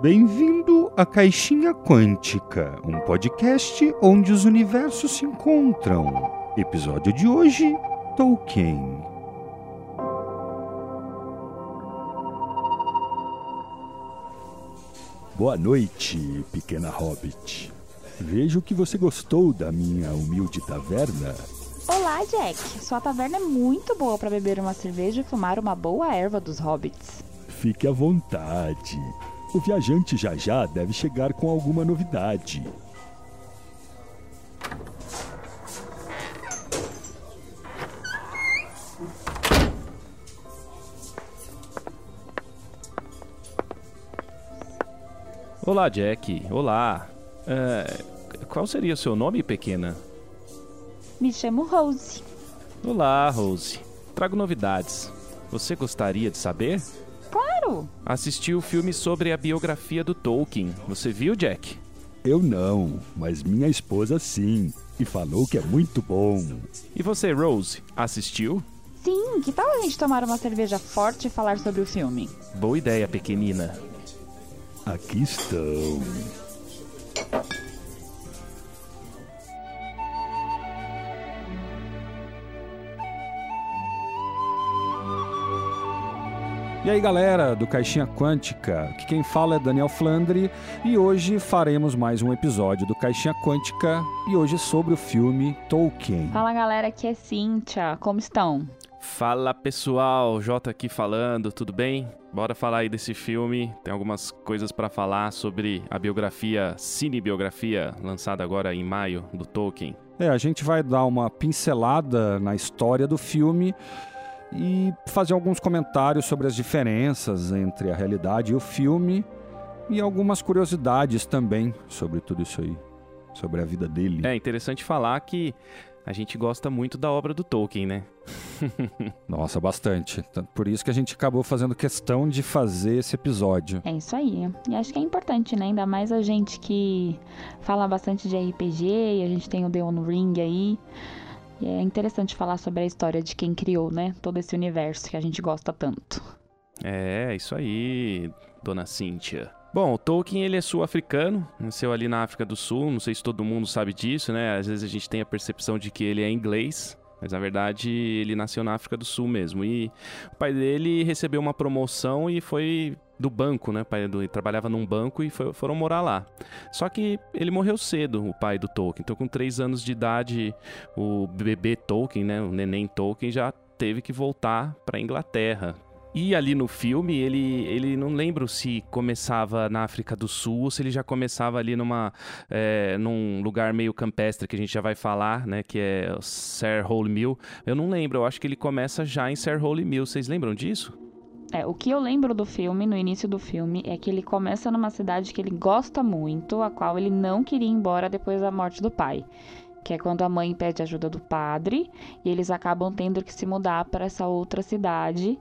Bem-vindo à Caixinha Quântica, um podcast onde os universos se encontram. Episódio de hoje: Tolkien. Boa noite, pequena hobbit. Vejo que você gostou da minha humilde taverna. Olá, Jack. Sua taverna é muito boa para beber uma cerveja e fumar uma boa erva dos hobbits. Fique à vontade. O viajante já já deve chegar com alguma novidade. Olá, Jack. Olá. É, qual seria o seu nome, pequena? Me chamo Rose. Olá, Rose. Trago novidades. Você gostaria de saber? Claro! Assisti o filme sobre a biografia do Tolkien. Você viu, Jack? Eu não, mas minha esposa sim. E falou que é muito bom. E você, Rose, assistiu? Sim, que tal a gente tomar uma cerveja forte e falar sobre o filme? Boa ideia, pequenina. Aqui estão. E aí galera do Caixinha Quântica, aqui quem fala é Daniel Flandre e hoje faremos mais um episódio do Caixinha Quântica e hoje sobre o filme Tolkien. Fala galera, aqui é Cíntia, como estão? Fala pessoal, Jota aqui falando, tudo bem? Bora falar aí desse filme. Tem algumas coisas para falar sobre a biografia, cinebiografia, lançada agora em maio do Tolkien. É, a gente vai dar uma pincelada na história do filme e fazer alguns comentários sobre as diferenças entre a realidade e o filme e algumas curiosidades também sobre tudo isso aí, sobre a vida dele. É interessante falar que a gente gosta muito da obra do Tolkien, né? Nossa, bastante. Por isso que a gente acabou fazendo questão de fazer esse episódio. É isso aí. E acho que é importante, né? Ainda mais a gente que fala bastante de RPG e a gente tem o The One Ring aí. E é interessante falar sobre a história de quem criou, né? Todo esse universo que a gente gosta tanto. É, isso aí, dona Cíntia. Bom, o Tolkien ele é sul-africano, nasceu ali na África do Sul, não sei se todo mundo sabe disso, né? Às vezes a gente tem a percepção de que ele é inglês, mas na verdade ele nasceu na África do Sul mesmo. E o pai dele recebeu uma promoção e foi do banco, né? O pai do, ele trabalhava num banco e foi, foram morar lá. Só que ele morreu cedo, o pai do Tolkien. Então, com três anos de idade, o bebê Tolkien, né? O neném Tolkien já teve que voltar para Inglaterra. E ali no filme, ele, ele não lembro se começava na África do Sul ou se ele já começava ali numa, é, num lugar meio campestre que a gente já vai falar, né? Que é Sir Holy Mill. Eu não lembro, eu acho que ele começa já em Sir Holy Mill. Vocês lembram disso? É, o que eu lembro do filme, no início do filme, é que ele começa numa cidade que ele gosta muito, a qual ele não queria ir embora depois da morte do pai. Que é quando a mãe pede ajuda do padre e eles acabam tendo que se mudar para essa outra cidade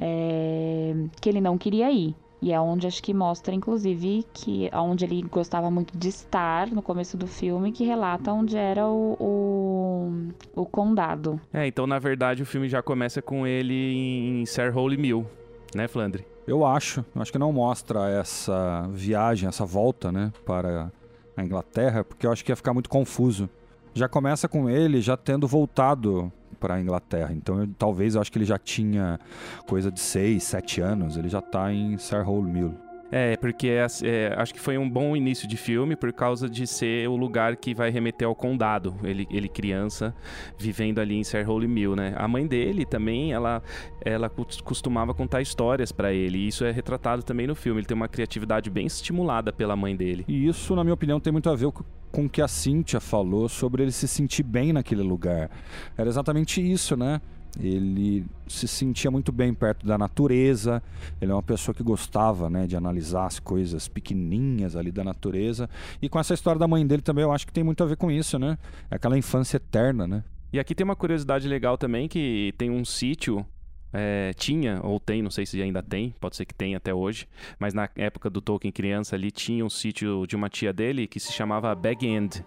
é, que ele não queria ir. E é onde acho que mostra, inclusive, que onde ele gostava muito de estar no começo do filme, que relata onde era o, o, o condado. É, então na verdade o filme já começa com ele em Sir Holy Mill, né, Flandre? Eu acho. Acho que não mostra essa viagem, essa volta, né, para a Inglaterra, porque eu acho que ia ficar muito confuso. Já começa com ele já tendo voltado para a Inglaterra. Então, eu, talvez eu acho que ele já tinha coisa de 6, 7 anos, ele já está em Sarhole Mill. É, porque é, é, acho que foi um bom início de filme por causa de ser o lugar que vai remeter ao condado. Ele, ele criança, vivendo ali em Sir Holy Mill, né? A mãe dele também, ela, ela costumava contar histórias para ele. E isso é retratado também no filme. Ele tem uma criatividade bem estimulada pela mãe dele. E isso, na minha opinião, tem muito a ver com o que a Cíntia falou sobre ele se sentir bem naquele lugar. Era exatamente isso, né? Ele se sentia muito bem perto da natureza. Ele é uma pessoa que gostava, né, de analisar as coisas pequenininhas ali da natureza. E com essa história da mãe dele também, eu acho que tem muito a ver com isso, né? É aquela infância eterna, né? E aqui tem uma curiosidade legal também que tem um sítio é, tinha, ou tem, não sei se ainda tem, pode ser que tenha até hoje, mas na época do Tolkien criança ali tinha um sítio de uma tia dele que se chamava Bag End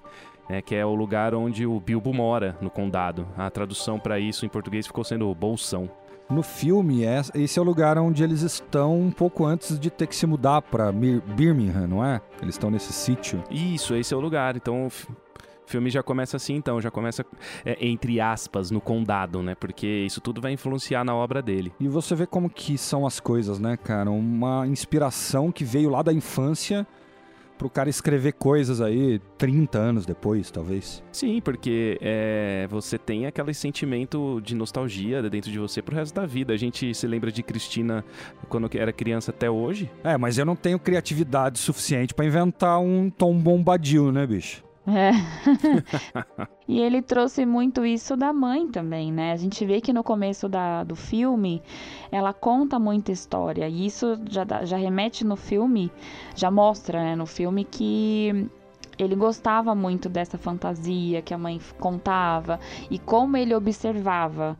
é, que é o lugar onde o Bilbo mora no condado. A tradução para isso em português ficou sendo Bolsão. No filme, é- esse é o lugar onde eles estão um pouco antes de ter que se mudar Mir- Birmingham, não é? Eles estão nesse sítio. Isso, esse é o lugar. Então o filme já começa assim, então, já começa, é, entre aspas, no condado, né? Porque isso tudo vai influenciar na obra dele. E você vê como que são as coisas, né, cara? Uma inspiração que veio lá da infância pro cara escrever coisas aí 30 anos depois, talvez. Sim, porque é, você tem aquele sentimento de nostalgia dentro de você pro resto da vida. A gente se lembra de Cristina quando era criança até hoje. É, mas eu não tenho criatividade suficiente pra inventar um Tom Bombadil, né, bicho? É. e ele trouxe muito isso da mãe também, né? A gente vê que no começo da, do filme ela conta muita história. E isso já, já remete no filme, já mostra né, no filme que ele gostava muito dessa fantasia que a mãe contava e como ele observava.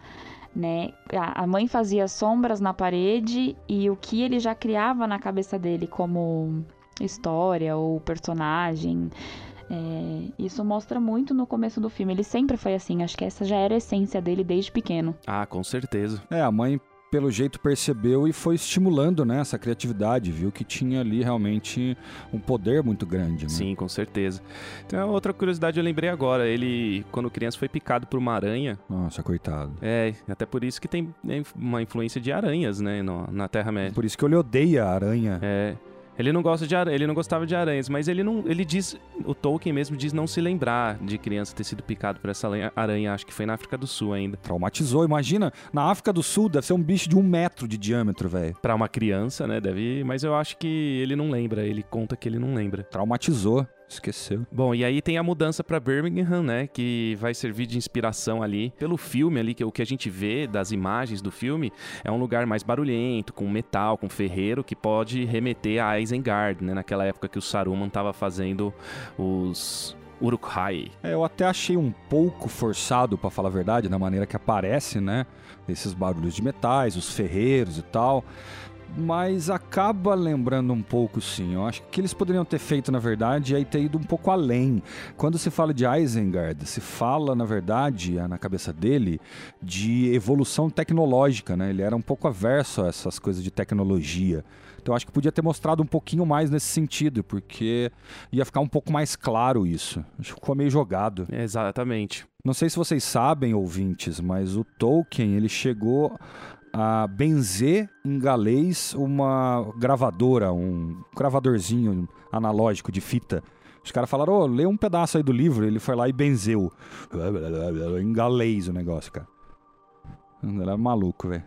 Né? A mãe fazia sombras na parede e o que ele já criava na cabeça dele como história ou personagem. É, isso mostra muito no começo do filme. Ele sempre foi assim. Acho que essa já era a essência dele desde pequeno. Ah, com certeza. É, a mãe, pelo jeito, percebeu e foi estimulando, né, essa criatividade. Viu que tinha ali realmente um poder muito grande, né? Sim, com certeza. Então, outra curiosidade eu lembrei agora. Ele, quando criança, foi picado por uma aranha. Nossa, coitado. É, até por isso que tem né, uma influência de aranhas, né, no- na Terra-média. Por isso que ele odeia a aranha. É. Ele não gosta de aranha, ele não gostava de aranhas, mas ele não, ele diz, o Tolkien mesmo diz não se lembrar de criança ter sido picado por essa aranha, acho que foi na África do Sul ainda. Traumatizou. Imagina, na África do Sul deve ser um bicho de um metro de diâmetro, velho. Pra uma criança, né, deve, mas eu acho que ele não lembra, ele conta que ele não lembra. Traumatizou. Esqueceu. Bom, e aí tem a mudança pra Birmingham, né, que vai servir de inspiração ali pelo filme ali, que é o que a gente vê das imagens do filme, é um lugar mais barulhento, com metal, com ferreiro, que pode remeter a Isengard, né, naquela época que o Saruman tava fazendo os Uruk-hai. É, eu até achei um pouco forçado, pra falar a verdade, na maneira que aparece, né? Esses barulhos de metais, os ferreiros e tal. Mas acaba lembrando um pouco, sim. Eu acho que o que eles poderiam ter feito, na verdade, é ter ido um pouco além. Quando se fala de Isengard, se fala, na verdade, na cabeça dele, de evolução tecnológica, né? Ele era um pouco averso a essas coisas de tecnologia. Então eu acho que podia ter mostrado um pouquinho mais nesse sentido, porque ia ficar um pouco mais claro isso. Acho que ficou meio jogado. Exatamente. Não sei se vocês sabem, ouvintes, mas o Tolkien ele chegou a benzer em galês uma gravadora, um gravadorzinho analógico de fita. Os caras falaram, ô, lê um pedaço aí do livro. Ele foi lá e benzeu. Em galês o negócio, cara. Ele era maluco, velho.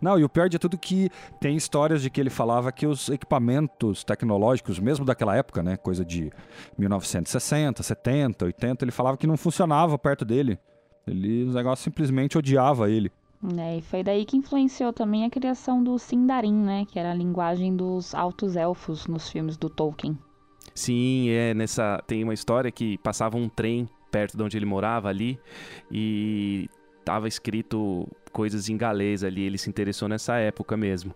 Não, e o pior de tudo é que tem histórias de que ele falava que os equipamentos tecnológicos, mesmo daquela época, né, coisa de 1960, 70, 80, ele falava que não funcionava perto dele. Ele, os negócios simplesmente odiava ele. Né? E foi daí que influenciou também a criação do Sindarin, né? Que era a linguagem dos altos elfos nos filmes do Tolkien. Sim, é nessa tem uma história que passava um trem perto de onde ele morava ali e tava escrito coisas em galês ali, ele se interessou nessa época mesmo.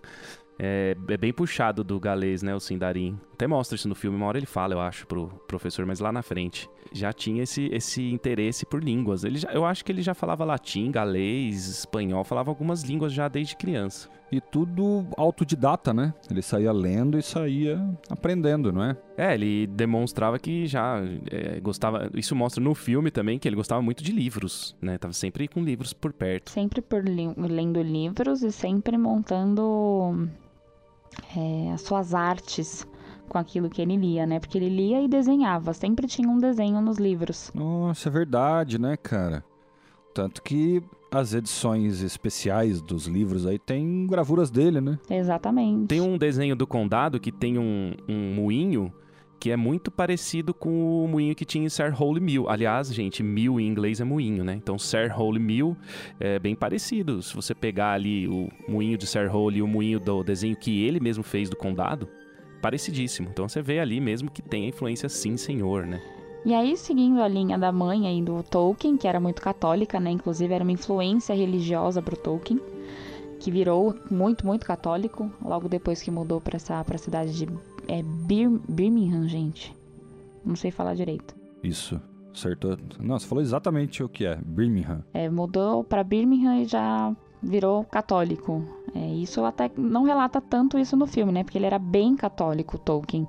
É, é bem puxado do galês, né, o Sindarin. Até mostra isso no filme, uma hora ele fala, eu acho, pro professor, mas lá na frente. Já tinha esse, esse interesse por línguas. Ele já- eu acho que ele já falava latim, galês, espanhol, falava algumas línguas já desde criança. E tudo autodidata, né? Ele saía lendo e saía aprendendo, não é? É, ele demonstrava que já é, gostava. Isso mostra no filme também que ele gostava muito de livros, né? Tava sempre com livros por perto. Sempre por li- lendo livros e sempre montando é, as suas artes com aquilo que ele lia, né? Porque ele lia e desenhava. Sempre tinha um desenho nos livros. Nossa, é verdade, né, cara? Tanto que as edições especiais dos livros aí tem gravuras dele, né? Exatamente. Tem um desenho do condado que tem um, um moinho que é muito parecido com o moinho que tinha em Sir Holy Mill. Aliás, gente, mill em inglês é moinho, né? Então, Sir Holy Mill é bem parecido. Se você pegar ali o moinho de Sir Holy e o moinho do desenho que ele mesmo fez do condado, parecidíssimo. Então, você vê ali mesmo que tem a influência sim, senhor, né? E aí, seguindo a linha da mãe aí do Tolkien, que era muito católica, né? Inclusive era uma influência religiosa pro Tolkien, que virou muito, muito católico, logo depois que mudou pra essa pra cidade de é, Bir- Birmingham, gente. Não sei falar direito. Isso. Acertou. Não, você falou exatamente o que é. Birmingham. É, mudou pra Birmingham e já virou católico. É, isso até não relata tanto isso no filme, né? Porque ele era bem católico, Tolkien.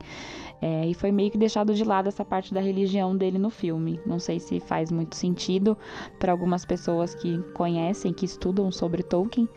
É, e foi meio que deixado de lado essa parte da religião dele no filme. Não sei se faz muito sentido para algumas pessoas que conhecem, que estudam sobre Tolkien,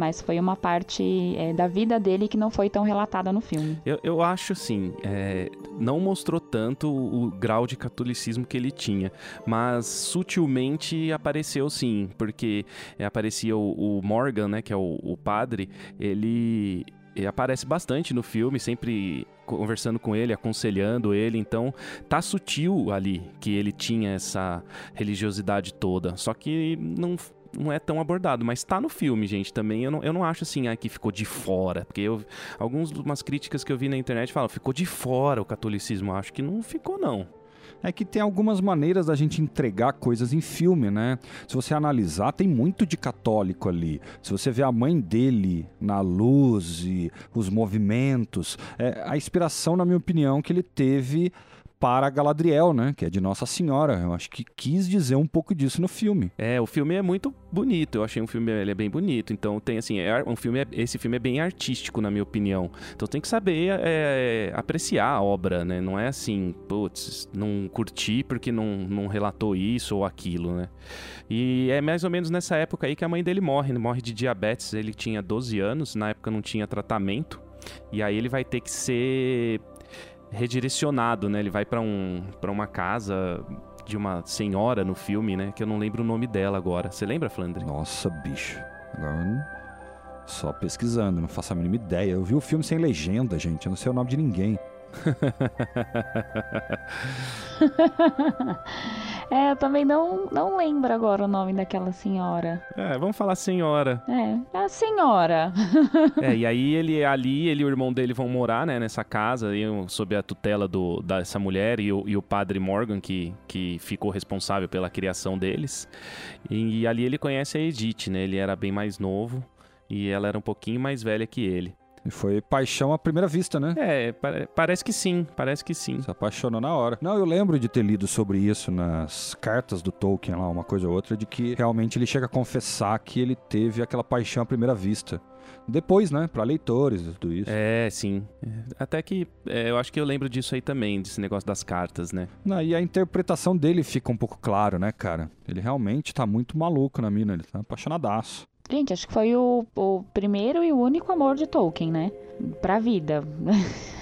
mas foi uma parte é, da vida dele que não foi tão relatada no filme. Eu, eu acho assim, é, não mostrou tanto o grau de catolicismo que ele tinha, mas sutilmente apareceu sim, porque é, aparecia o, o, Morgan, né, que é o, o padre, ele aparece bastante no filme, sempre conversando com ele, aconselhando ele, então tá sutil ali que ele tinha essa religiosidade toda, só que não não é tão abordado, mas tá no filme, gente, também. Eu não, eu não acho assim, ah, que ficou de fora. Porque eu, algumas críticas que eu vi na internet falam, ficou de fora o catolicismo. Eu acho que não ficou, não. É que tem algumas maneiras da gente entregar coisas em filme, né? Se você analisar, tem muito de católico ali. Se você vê a mãe dele na luz e os movimentos, é, a inspiração, na minha opinião, que ele teve para Galadriel, né? Que é de Nossa Senhora. Eu acho que quis dizer um pouco disso no filme. É, o filme é muito bonito. Eu achei um filme ele é bem bonito. Então tem assim, é, um filme é, esse filme é bem artístico na minha opinião. Então tem que saber é, apreciar a obra, né? Não é assim, putz, não curti porque não, não relatou isso ou aquilo, né? E é mais ou menos nessa época aí que a mãe dele morre, morre de diabetes. Ele tinha 12 anos, na época não tinha tratamento. E aí ele vai ter que ser redirecionado, né? Ele vai para um, pra uma casa de uma senhora no filme, né? Que eu não lembro o nome dela agora. Você lembra, Flandre? Nossa, bicho. Agora só pesquisando, não faço a mínima ideia. Eu vi o filme sem legenda, gente. Eu não sei o nome de ninguém. é, eu também não, não lembro agora o nome daquela senhora. É, vamos falar senhora. É, a senhora. é, e aí ele ali, ele e o irmão dele vão morar, né, nessa casa, aí, sob a tutela do, dessa mulher e o, e o padre Morgan, que, que ficou responsável pela criação deles. E, e ali ele conhece a Edith, né? Ele era bem mais novo e ela era um pouquinho mais velha que ele. E foi paixão à primeira vista, né? É, parece que sim, parece que sim. Se apaixonou na hora. Não, eu lembro de ter lido sobre isso nas cartas do Tolkien lá, uma coisa ou outra, de que realmente ele chega a confessar que ele teve aquela paixão à primeira vista. Depois, né, para leitores e tudo isso. É, sim. Até que é, eu acho que eu lembro disso aí também, desse negócio das cartas, né? Não, e a interpretação dele fica um pouco claro, né, cara? Ele realmente tá muito maluco na mina, ele tá apaixonadaço. Gente, acho que foi o, o primeiro e o único amor de Tolkien, né? Pra vida.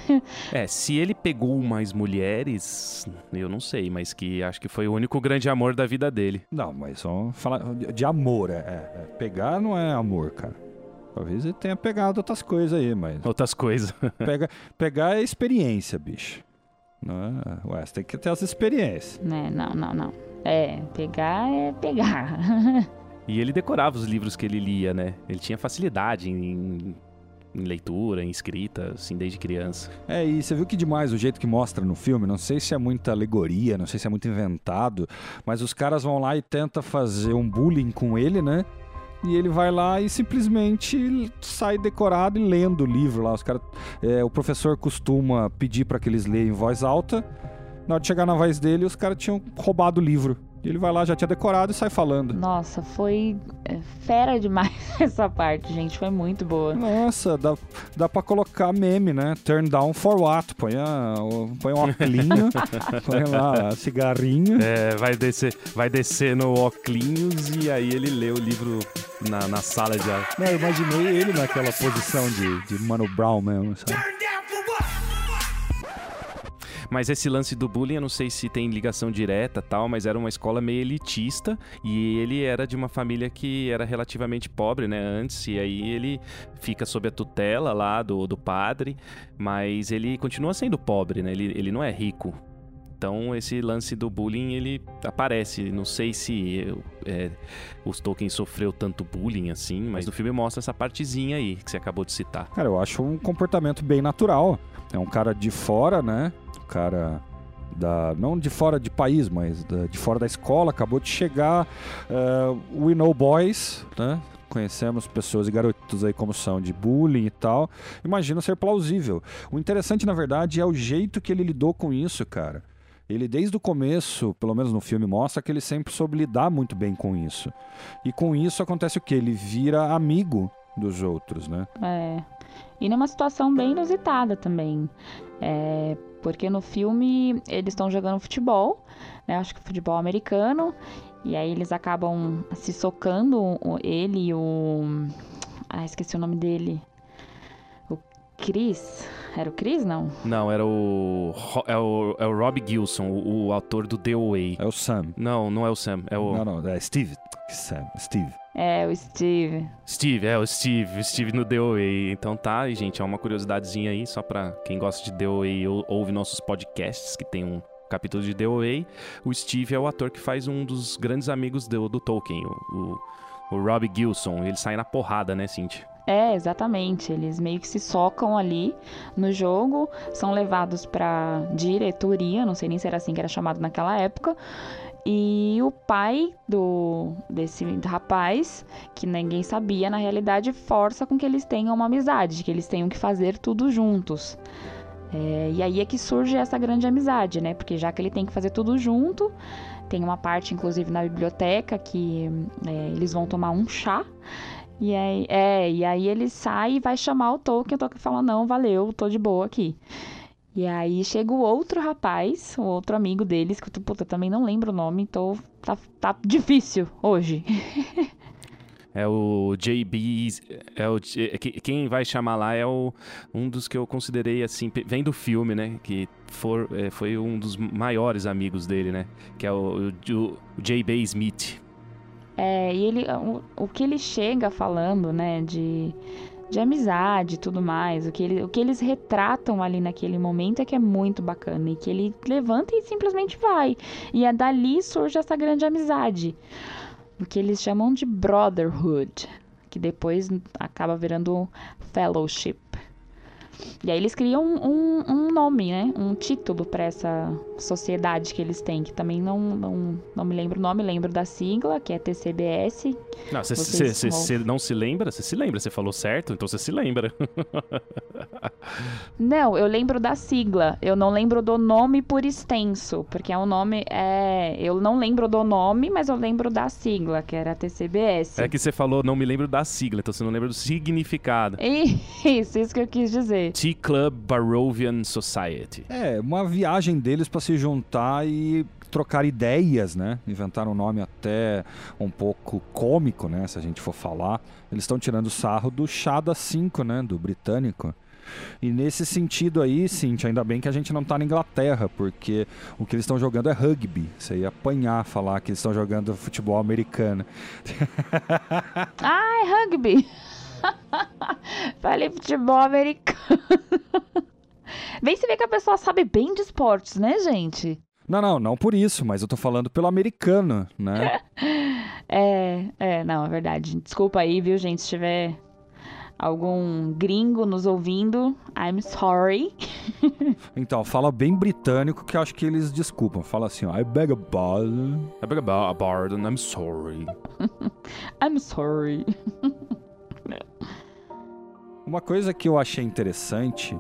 é, se ele pegou mais mulheres, eu não sei, mas que acho que foi o único grande amor da vida dele. Não, mas só falar de amor, é, é, Pegar não é amor, cara. Talvez ele tenha pegado outras coisas aí, mas. Outras coisas. pega, pegar é experiência, bicho. Não é? Ué, você tem que ter as experiências. Né, não, não, não. É, pegar é pegar. E ele decorava os livros que ele lia, né? Ele tinha facilidade em, em leitura, em escrita, assim, desde criança. É, e você viu que demais o jeito que mostra no filme, não sei se é muita alegoria, não sei se é muito inventado, mas os caras vão lá e tentam fazer um bullying com ele, né? E ele vai lá e simplesmente sai decorado e lendo o livro lá. Os cara, é, o professor costuma pedir para que eles leiam em voz alta. Na hora de chegar na voz dele, os caras tinham roubado o livro. E ele vai lá, já tinha decorado e sai falando. Nossa, foi é, fera demais essa parte, gente. Foi muito boa. Nossa, dá, dá pra colocar meme, né? Turn down for what? Põe, a, põe um oclinho, põe lá cigarrinho. É, vai descer, vai descer no oclinhos e aí ele lê o livro na, na sala de ar. Não, eu imaginei ele naquela posição de, de Mano Brown mesmo, sabe? Mas esse lance do bullying, eu não sei se tem ligação direta tal, mas era uma escola meio elitista e ele era de uma família que era relativamente pobre, né, antes, e aí ele fica sob a tutela lá do, do padre, mas ele continua sendo pobre, né, ele, ele não é rico. Então esse lance do bullying ele aparece. Não sei se é, os Tolkien sofreu tanto bullying assim, mas no filme mostra essa partezinha aí que você acabou de citar. Cara, eu acho um comportamento bem natural. É um cara de fora, né? Cara da não de fora de país, mas da, de fora da escola, acabou de chegar. Uh, We Know Boys, né? Conhecemos pessoas e garotos aí como são de bullying e tal. Imagina ser plausível. O interessante, na verdade, é o jeito que ele lidou com isso, cara. Ele, desde o começo, pelo menos no filme, mostra que ele sempre soube lidar muito bem com isso. E com isso acontece o quê? Ele vira amigo dos outros, né? É. E numa situação bem inusitada também. É, porque no filme eles estão jogando futebol, né? Acho que futebol americano. E aí eles acabam se socando, ele e o. Ah, esqueci o nome dele. O Chris. Era o Chris, não? Não, era o. É o, é o Rob Gilson, o, o autor do The Away. É o Sam. Não, não é o Sam. É o. Não, não, é Steve. Sam, Steve. É, o Steve. Steve, é o Steve, o Steve no The Away. Então tá, e gente, é uma curiosidadezinha aí, só pra quem gosta de The Away ou ouve nossos podcasts, que tem um capítulo de The Away. O Steve é o ator que faz um dos grandes amigos do, do Tolkien, o, o, o Rob Gilson. Ele sai na porrada, né, Cintia? É, exatamente. Eles meio que se socam ali no jogo, são levados pra diretoria, não sei nem se era assim que era chamado naquela época. E o pai do desse rapaz, que ninguém sabia, na realidade, força com que eles tenham uma amizade, que eles tenham que fazer tudo juntos. É, e aí é que surge essa grande amizade, né? Porque já que ele tem que fazer tudo junto, tem uma parte, inclusive, na biblioteca que é, eles vão tomar um chá. E aí, é, e aí ele sai e vai chamar o Tolkien. O Tolkien fala: Não, valeu, tô de boa aqui. E aí chega o outro rapaz, o outro amigo deles, que eu, puta, também não lembro o nome, então tá, tá difícil hoje. É o JB. É o, quem vai chamar lá é o, um dos que eu considerei assim. Vem do filme, né? Que for, é, foi um dos maiores amigos dele, né? Que é o, o, o JB Smith. É, e ele. O, o que ele chega falando, né? De de amizade e tudo mais. O que, ele, o que eles retratam ali naquele momento é que é muito bacana. E que ele levanta e simplesmente vai. E é dali surge essa grande amizade. O que eles chamam de brotherhood. Que depois acaba virando fellowship. E aí eles criam um, um, nome, né? Um título para essa sociedade que eles têm, que também não, não, não me lembro o nome, lembro da sigla, que é TCBS. Não, você não se lembra? Você se lembra, você falou certo, então você se lembra. não, eu lembro da sigla, eu não lembro do nome por extenso, porque é um nome, é... eu não lembro do nome, mas eu lembro da sigla, que era TCBS. É que você falou, não me lembro da sigla, então você não lembra do significado. Isso, isso que eu quis dizer. Tea Club Barovian Society. É, uma viagem deles para se juntar e trocar ideias, né? Inventaram um nome até um pouco cômico, né? Se a gente for falar. Eles estão tirando sarro do chá da 5, né? Do britânico. E nesse sentido aí, Cintia, ainda bem que a gente não tá na Inglaterra, porque o que eles estão jogando é rugby. Você ia apanhar falar que eles estão jogando futebol americano. ah, é rugby! Falei futebol americano. Vem se ver que a pessoa sabe bem de esportes, né, gente? Não, não, não por isso, mas eu tô falando pelo americano, né? é, é, não, é verdade. Desculpa aí, viu, gente, se tiver algum gringo nos ouvindo, I'm sorry. então, fala bem britânico que eu acho que eles desculpam. Fala assim, ó, I beg a pardon. I beg a pardon, I'm sorry. I'm sorry. Uma coisa que eu achei interessante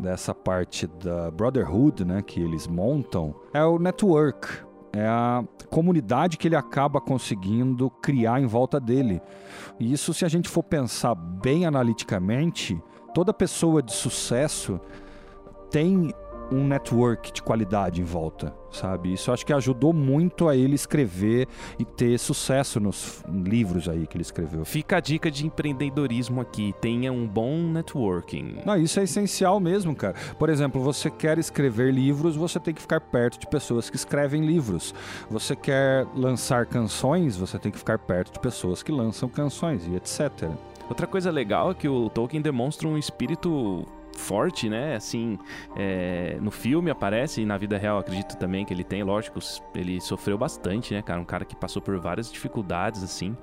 dessa parte da Brotherhood, né, que eles montam, é o network. É a comunidade que ele acaba conseguindo criar em volta dele. E isso, se a gente for pensar bem analiticamente, toda pessoa de sucesso tem um network de qualidade em volta, sabe? Isso acho que ajudou muito a ele escrever e ter sucesso nos livros aí que ele escreveu. Fica a dica de empreendedorismo aqui, tenha um bom networking. Não, isso é essencial mesmo, cara. Por exemplo, você quer escrever livros, você tem que ficar perto de pessoas que escrevem livros. Você quer lançar canções, você tem que ficar perto de pessoas que lançam canções e etc. Outra coisa legal é que o Tolkien demonstra um espírito forte, né? Assim, é, no filme aparece e na vida real acredito também que ele tem, lógico, ele sofreu bastante, né, cara? Um cara que passou por várias dificuldades, assim.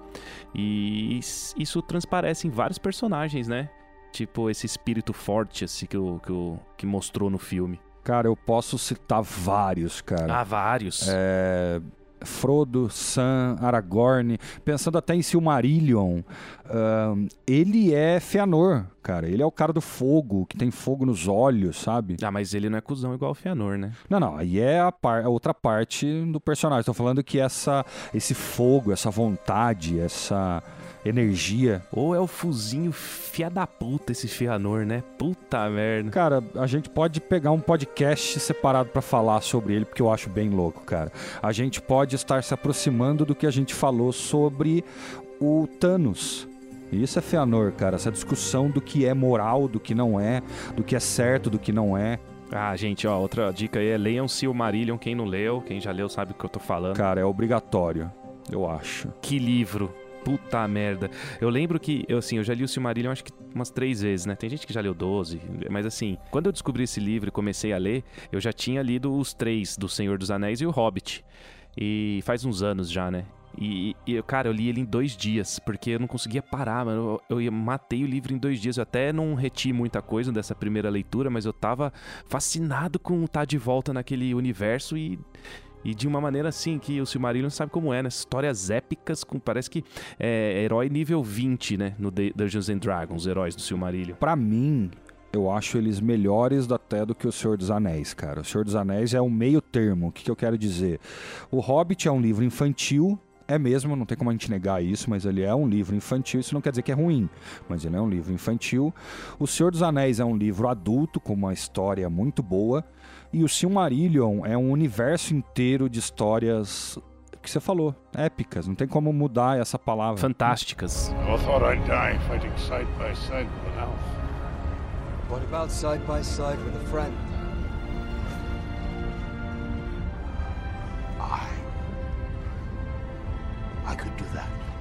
E isso transparece em vários personagens, né? Tipo, esse espírito forte, assim, que, o, que, o, que mostrou no filme. Cara, eu posso citar vários, cara. Ah, vários. É... Frodo, Sam, Aragorn, pensando até em Silmarillion, uh, ele é Feanor, cara. Ele é o cara do fogo, que tem fogo nos olhos, sabe? Ah, mas ele não é cuzão igual o Feanor, né? Não, não. Aí é a, par, a outra parte do personagem. Tô falando que essa, esse fogo, essa vontade, essa energia. Ou é o fuzinho fia da puta esse Feanor, né? Puta merda. Cara, a gente pode pegar um podcast separado para falar sobre ele, porque eu acho bem louco, cara. A gente pode estar se aproximando do que a gente falou sobre o Thanos. Isso é Feanor, cara. Essa discussão do que é moral, do que não é, do que é certo, do que não é. Ah, gente, ó, outra dica aí é leiam Silmarillion, quem não leu, quem já leu sabe o que eu tô falando. Cara, é obrigatório, eu acho. Que livro. Puta merda. Eu lembro que, eu, assim, eu já li o Silmarillion acho que umas três vezes, né? Tem gente que já leu 12, mas assim, quando eu descobri esse livro e comecei a ler, eu já tinha lido os três, do Senhor dos Anéis e o Hobbit. E faz uns anos já, né? E, e, cara, eu li ele em dois dias, porque eu não conseguia parar, mano. Eu, eu matei o livro em dois dias. Eu até não reti muita coisa dessa primeira leitura, mas eu tava fascinado com estar tá de volta naquele universo e. E de uma maneira assim que o Silmarillion sabe como é, né? Histórias épicas, com, parece que é herói nível 20, né? No Dungeons and Dragons, heróis do Silmarillion. Pra mim, eu acho eles melhores até do que o Senhor dos Anéis, cara. O Senhor dos Anéis é um meio termo. O que, que eu quero dizer? O Hobbit é um livro infantil, é mesmo, não tem como a gente negar isso, mas ele é um livro infantil, isso não quer dizer que é ruim, mas ele é um livro infantil. O Senhor dos Anéis é um livro adulto, com uma história muito boa, e o Silmarillion é um universo inteiro de histórias que você falou, épicas, não tem como mudar essa palavra. Fantásticas. I thought I'd die fighting side by side with an elf. What about side by side with a friend?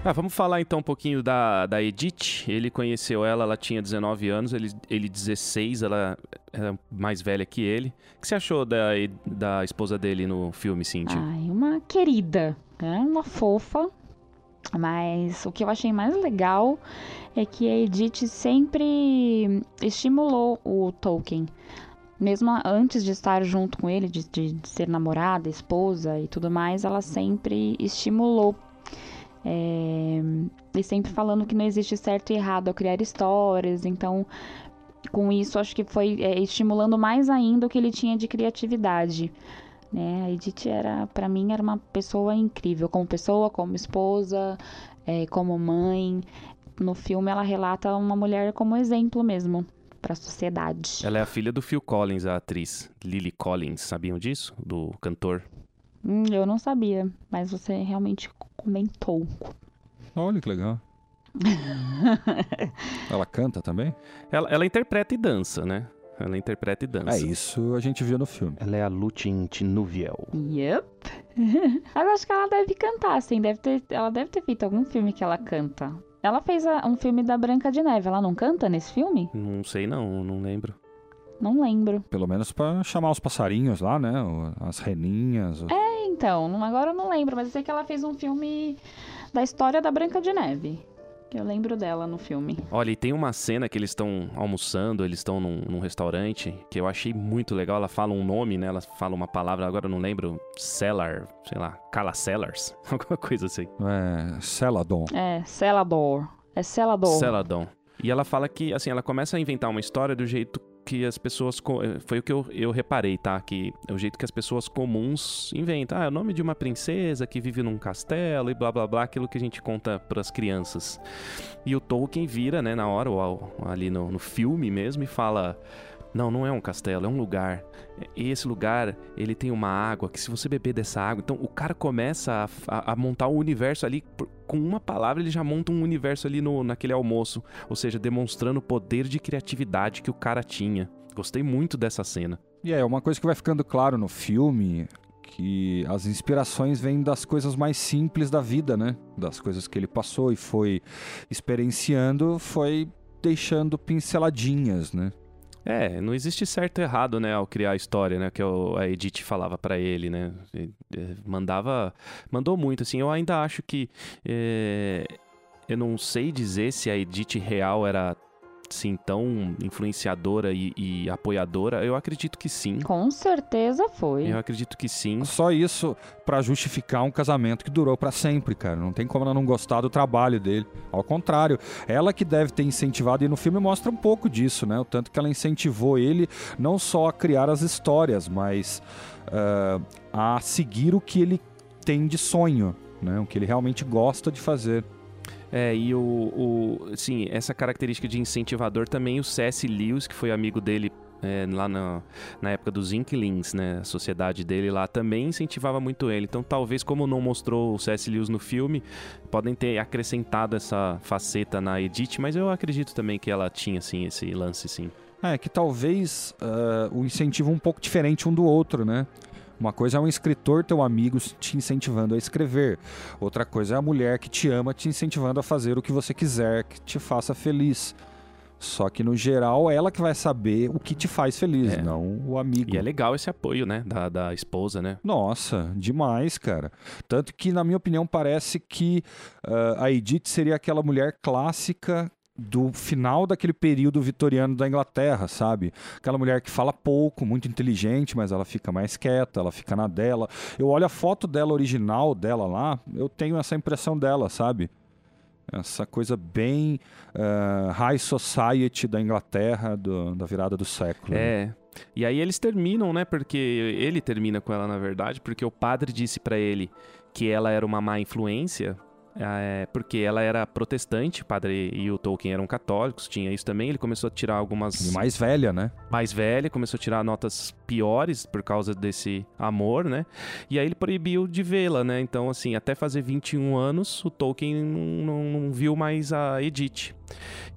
Ah, vamos falar então um pouquinho da, da Edith. Ele conheceu ela, ela tinha 19 anos, ele, ele 16, ela era mais velha que ele. O que você achou da, da esposa dele no filme, Cintia? Ai, uma querida, né? uma fofa. Mas o que eu achei mais legal é que a Edith sempre estimulou o Tolkien mesmo antes de estar junto com ele, de, de, de, ser namorada, esposa e tudo mais, ela sempre estimulou é, e sempre falando que não existe certo e errado ao criar histórias. Então, com isso, acho que foi é, estimulando mais ainda o que ele tinha de criatividade. Né? A Edith era, para mim, era uma pessoa incrível, como pessoa, como esposa, é, como mãe. No filme, ela relata uma mulher como exemplo mesmo para a sociedade. Ela é a filha do Phil Collins, a atriz Lily Collins. Sabiam disso? Do cantor Hum, eu não sabia, mas você realmente comentou. Olha que legal. ela canta também? Ela, ela interpreta e dança, né? Ela interpreta e dança. É isso a gente viu no filme. Ela é a Lutin Tinuviel. Yep. eu acho que ela deve cantar, assim. Deve ter, ela deve ter feito algum filme que ela canta. Ela fez a, um filme da Branca de Neve. Ela não canta nesse filme? Não sei não, não lembro. Não lembro. Pelo menos para chamar os passarinhos lá, né? As reninhas. É, então. Agora eu não lembro, mas eu sei que ela fez um filme da história da Branca de Neve. Que eu lembro dela no filme. Olha, e tem uma cena que eles estão almoçando, eles estão num, num, restaurante, que eu achei muito legal. Ela fala um nome, né? Ela fala uma palavra, agora eu não lembro. Cellar, sei lá, Cala Cellars, alguma coisa assim. É, Celadon. É, Celador. É Celador. Celadon. E ela fala que, assim, ela começa a inventar uma história do jeito que as pessoas. Eh, foi o que eu, eu reparei, tá? Que é o jeito que as pessoas comuns inventam. Ah, é o nome de uma princesa que vive num castelo e blá blá blá, aquilo que a gente conta para as crianças. E o Tolkien vira, né, na hora, ou ali no, no filme mesmo, e fala. Não, não é um castelo, é um lugar. E esse lugar, ele tem uma água que se você beber dessa água, então o cara começa a, a, a montar um universo ali com uma palavra ele já monta um universo ali no, naquele almoço, ou seja, demonstrando o poder de criatividade que o cara tinha. Gostei muito dessa cena. E é uma coisa que vai ficando claro no filme que as inspirações vêm das coisas mais simples da vida, né? Das coisas que ele passou e foi experienciando, foi deixando pinceladinhas, né? É, não existe certo e errado, né, ao criar a história, né, que a Edith falava para ele, né, mandava, mandou muito, assim, eu ainda acho que, é, eu não sei dizer se a Edith real era sim, tão influenciadora e, e apoiadora, eu acredito que sim. Com certeza foi. Eu acredito que sim. Só isso pra justificar um casamento que durou pra sempre, cara. Não tem como ela não gostar do trabalho dele. Ao contrário, ela que deve ter incentivado, e no filme mostra um pouco disso, né? O tanto que ela incentivou ele não só a criar as histórias, mas uh, a seguir o que ele tem de sonho, né? O que ele realmente gosta de fazer. É, e o, o. Sim, essa característica de incentivador também o C.S. Lewis, que foi amigo dele é, lá na, na época dos Inklings, né? A sociedade dele lá também incentivava muito ele. Então, talvez, como não mostrou o C.S. Lewis no filme, podem ter acrescentado essa faceta na Edith, mas eu acredito também que ela tinha, assim, esse lance, sim. É, que talvez uh, o incentivo um pouco diferente um do outro, né? Uma coisa é um escritor, teu amigo, te incentivando a escrever. Outra coisa é a mulher que te ama te incentivando a fazer o que você quiser, que te faça feliz. Só que no geral é ela que vai saber o que te faz feliz, é. não o amigo. E é legal esse apoio, né? Da, da esposa, né? Nossa, demais, cara. Tanto que, na minha opinião, parece que uh, a Edith seria aquela mulher clássica do final daquele período vitoriano da Inglaterra, sabe? Aquela mulher que fala pouco, muito inteligente, mas ela fica mais quieta, ela fica na dela. Eu olho a foto dela original dela lá, eu tenho essa impressão dela, sabe? Essa coisa bem uh, high society da Inglaterra do, da virada do século. Né? É. E aí eles terminam, né? Porque ele termina com ela, na verdade, porque o padre disse para ele que ela era uma má influência é, porque ela era protestante, o padre e o Tolkien eram católicos, tinha isso também. Ele começou a tirar algumas. E mais velha, né? Mais velha, começou a tirar notas piores por causa desse amor, né? E aí ele proibiu de vê-la, né? Então, assim, até fazer 21 anos, o Tolkien não, não, não viu mais a Edith.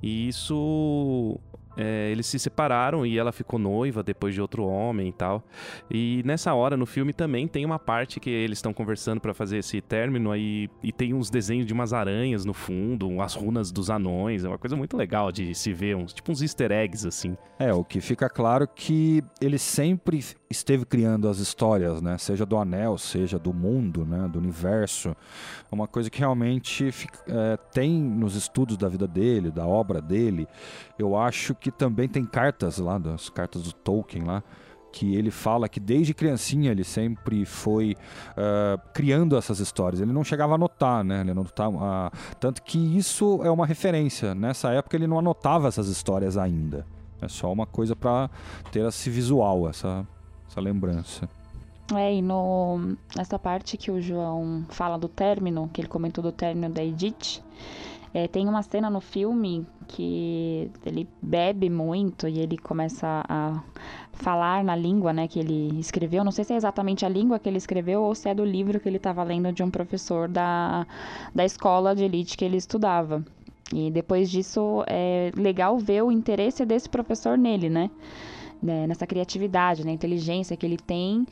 E isso é, eles se separaram e ela ficou noiva depois de outro homem e tal. E nessa hora, no filme, também tem uma parte que eles estão conversando para fazer esse término aí, e tem uns desenhos de umas aranhas no fundo, as runas dos anões. É uma coisa muito legal de se ver, uns, tipo uns easter eggs, assim. É, o que fica claro que ele sempre esteve criando as histórias, né? Seja do anel, seja do mundo, né? Do universo. É uma coisa que realmente é, tem nos estudos da vida dele, da obra dele. Eu acho que também tem cartas lá, das cartas do Tolkien lá, que ele fala que desde criancinha ele sempre foi uh, criando essas histórias. Ele não chegava a anotar, né? Ele anotava, uh, tanto que isso é uma referência. Nessa época ele não anotava essas histórias ainda. É só uma coisa para ter esse visual, essa, essa lembrança. É, e no, nessa parte que o João fala do término, que ele comentou do término da Edith, é, tem uma cena no filme que ele bebe muito e ele começa a falar na língua, né, que ele escreveu. Não sei se é exatamente a língua que ele escreveu ou se é do livro que ele estava lendo de um professor da, da escola de elite que ele estudava. E depois disso é legal ver o interesse desse professor nele, né? né nessa criatividade, na inteligência que ele tem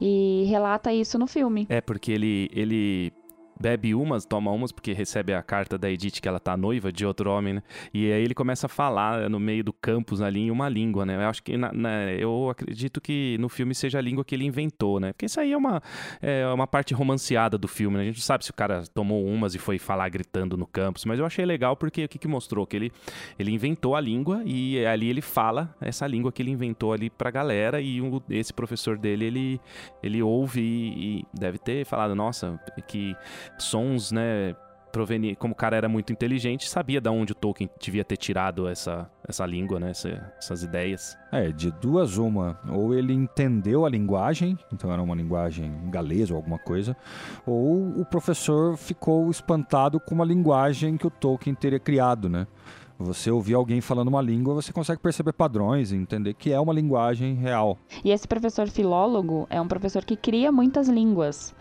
e relata isso no filme. É, porque ele, ele bebe umas, toma umas, porque recebe a carta da Edith que ela tá noiva de outro homem, né? E aí ele começa a falar no meio do campus ali em uma língua, né? Eu acho que, na, na, eu acredito que no filme seja a língua que ele inventou, né? Porque isso aí é uma, é uma parte romanceada do filme, né? A gente não sabe se o cara tomou umas e foi falar gritando no campus, mas eu achei legal porque o que, que mostrou? Que ele, ele inventou a língua e ali ele fala essa língua que ele inventou ali pra galera e esse professor dele, ele, ele ouve e, e deve ter falado, nossa, que sons, né? Proveni... Como o cara era muito inteligente, sabia de onde o Tolkien devia ter tirado essa, essa língua, né? Essa, essas ideias. É, de duas uma. Ou ele entendeu a linguagem, então era uma linguagem galesa ou alguma coisa, ou o professor ficou espantado com uma linguagem que o Tolkien teria criado, né? Você ouvir alguém falando uma língua, você consegue perceber padrões e entender que é uma linguagem real. E esse professor filólogo é um professor que cria muitas línguas.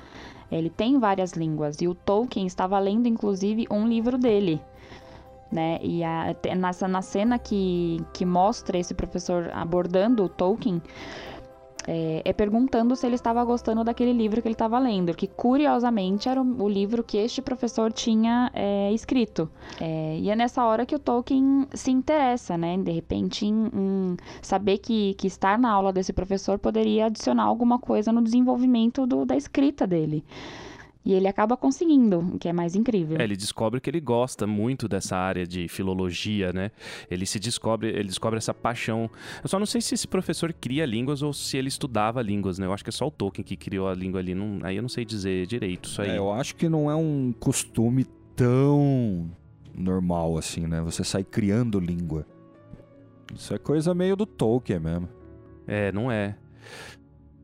Ele tem várias línguas e o Tolkien estava lendo inclusive um livro dele. Né? E a, nessa, na cena que, que mostra esse professor abordando o Tolkien, é, é, perguntando se ele estava gostando daquele livro que ele estava lendo, que curiosamente era o, o, livro que este professor tinha é, escrito. É, e é nessa hora que o Tolkien se interessa, né? De repente, em, em, saber que, que estar na aula desse professor poderia adicionar alguma coisa no desenvolvimento do, da escrita dele. E ele acaba conseguindo, o que é mais incrível. É, ele descobre que ele gosta muito dessa área de filologia, né? Ele se descobre, ele descobre essa paixão. Eu só não sei se esse professor cria línguas ou se ele estudava línguas, né? Eu acho que é só o Tolkien que criou a língua ali. Não, aí eu não sei dizer direito isso aí. É, eu acho que não é um costume tão normal assim, né? Você sai criando língua. Isso é coisa meio do Tolkien mesmo. É, não é.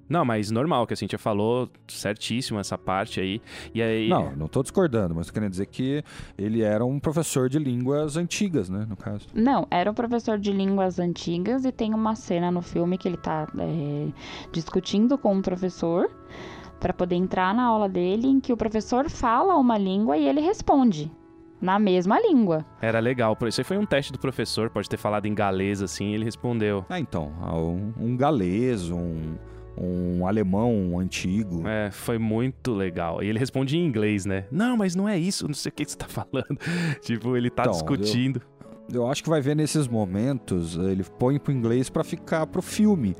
Não, mas normal, que a Cintia falou, certíssimo essa parte aí. E aí. Não, não tô discordando, mas tô querendo dizer que ele era um professor de línguas antigas, né, no caso. Não, era um professor de línguas antigas e tem uma cena no filme que ele tá é, discutindo com um professor para poder entrar na aula dele em que o professor fala uma língua e ele responde na mesma língua. Era legal. Isso aí foi um teste do professor, pode ter falado em galês assim, e ele respondeu. Ah, então, um, um galês, um um alemão antigo. É, foi muito legal. E ele responde em inglês, né? Não, mas não é isso, não sei o que você tá falando. tipo, ele tá então, discutindo. Eu, eu, acho que vai ver nesses momentos, ele põe pro inglês para ficar pro filme.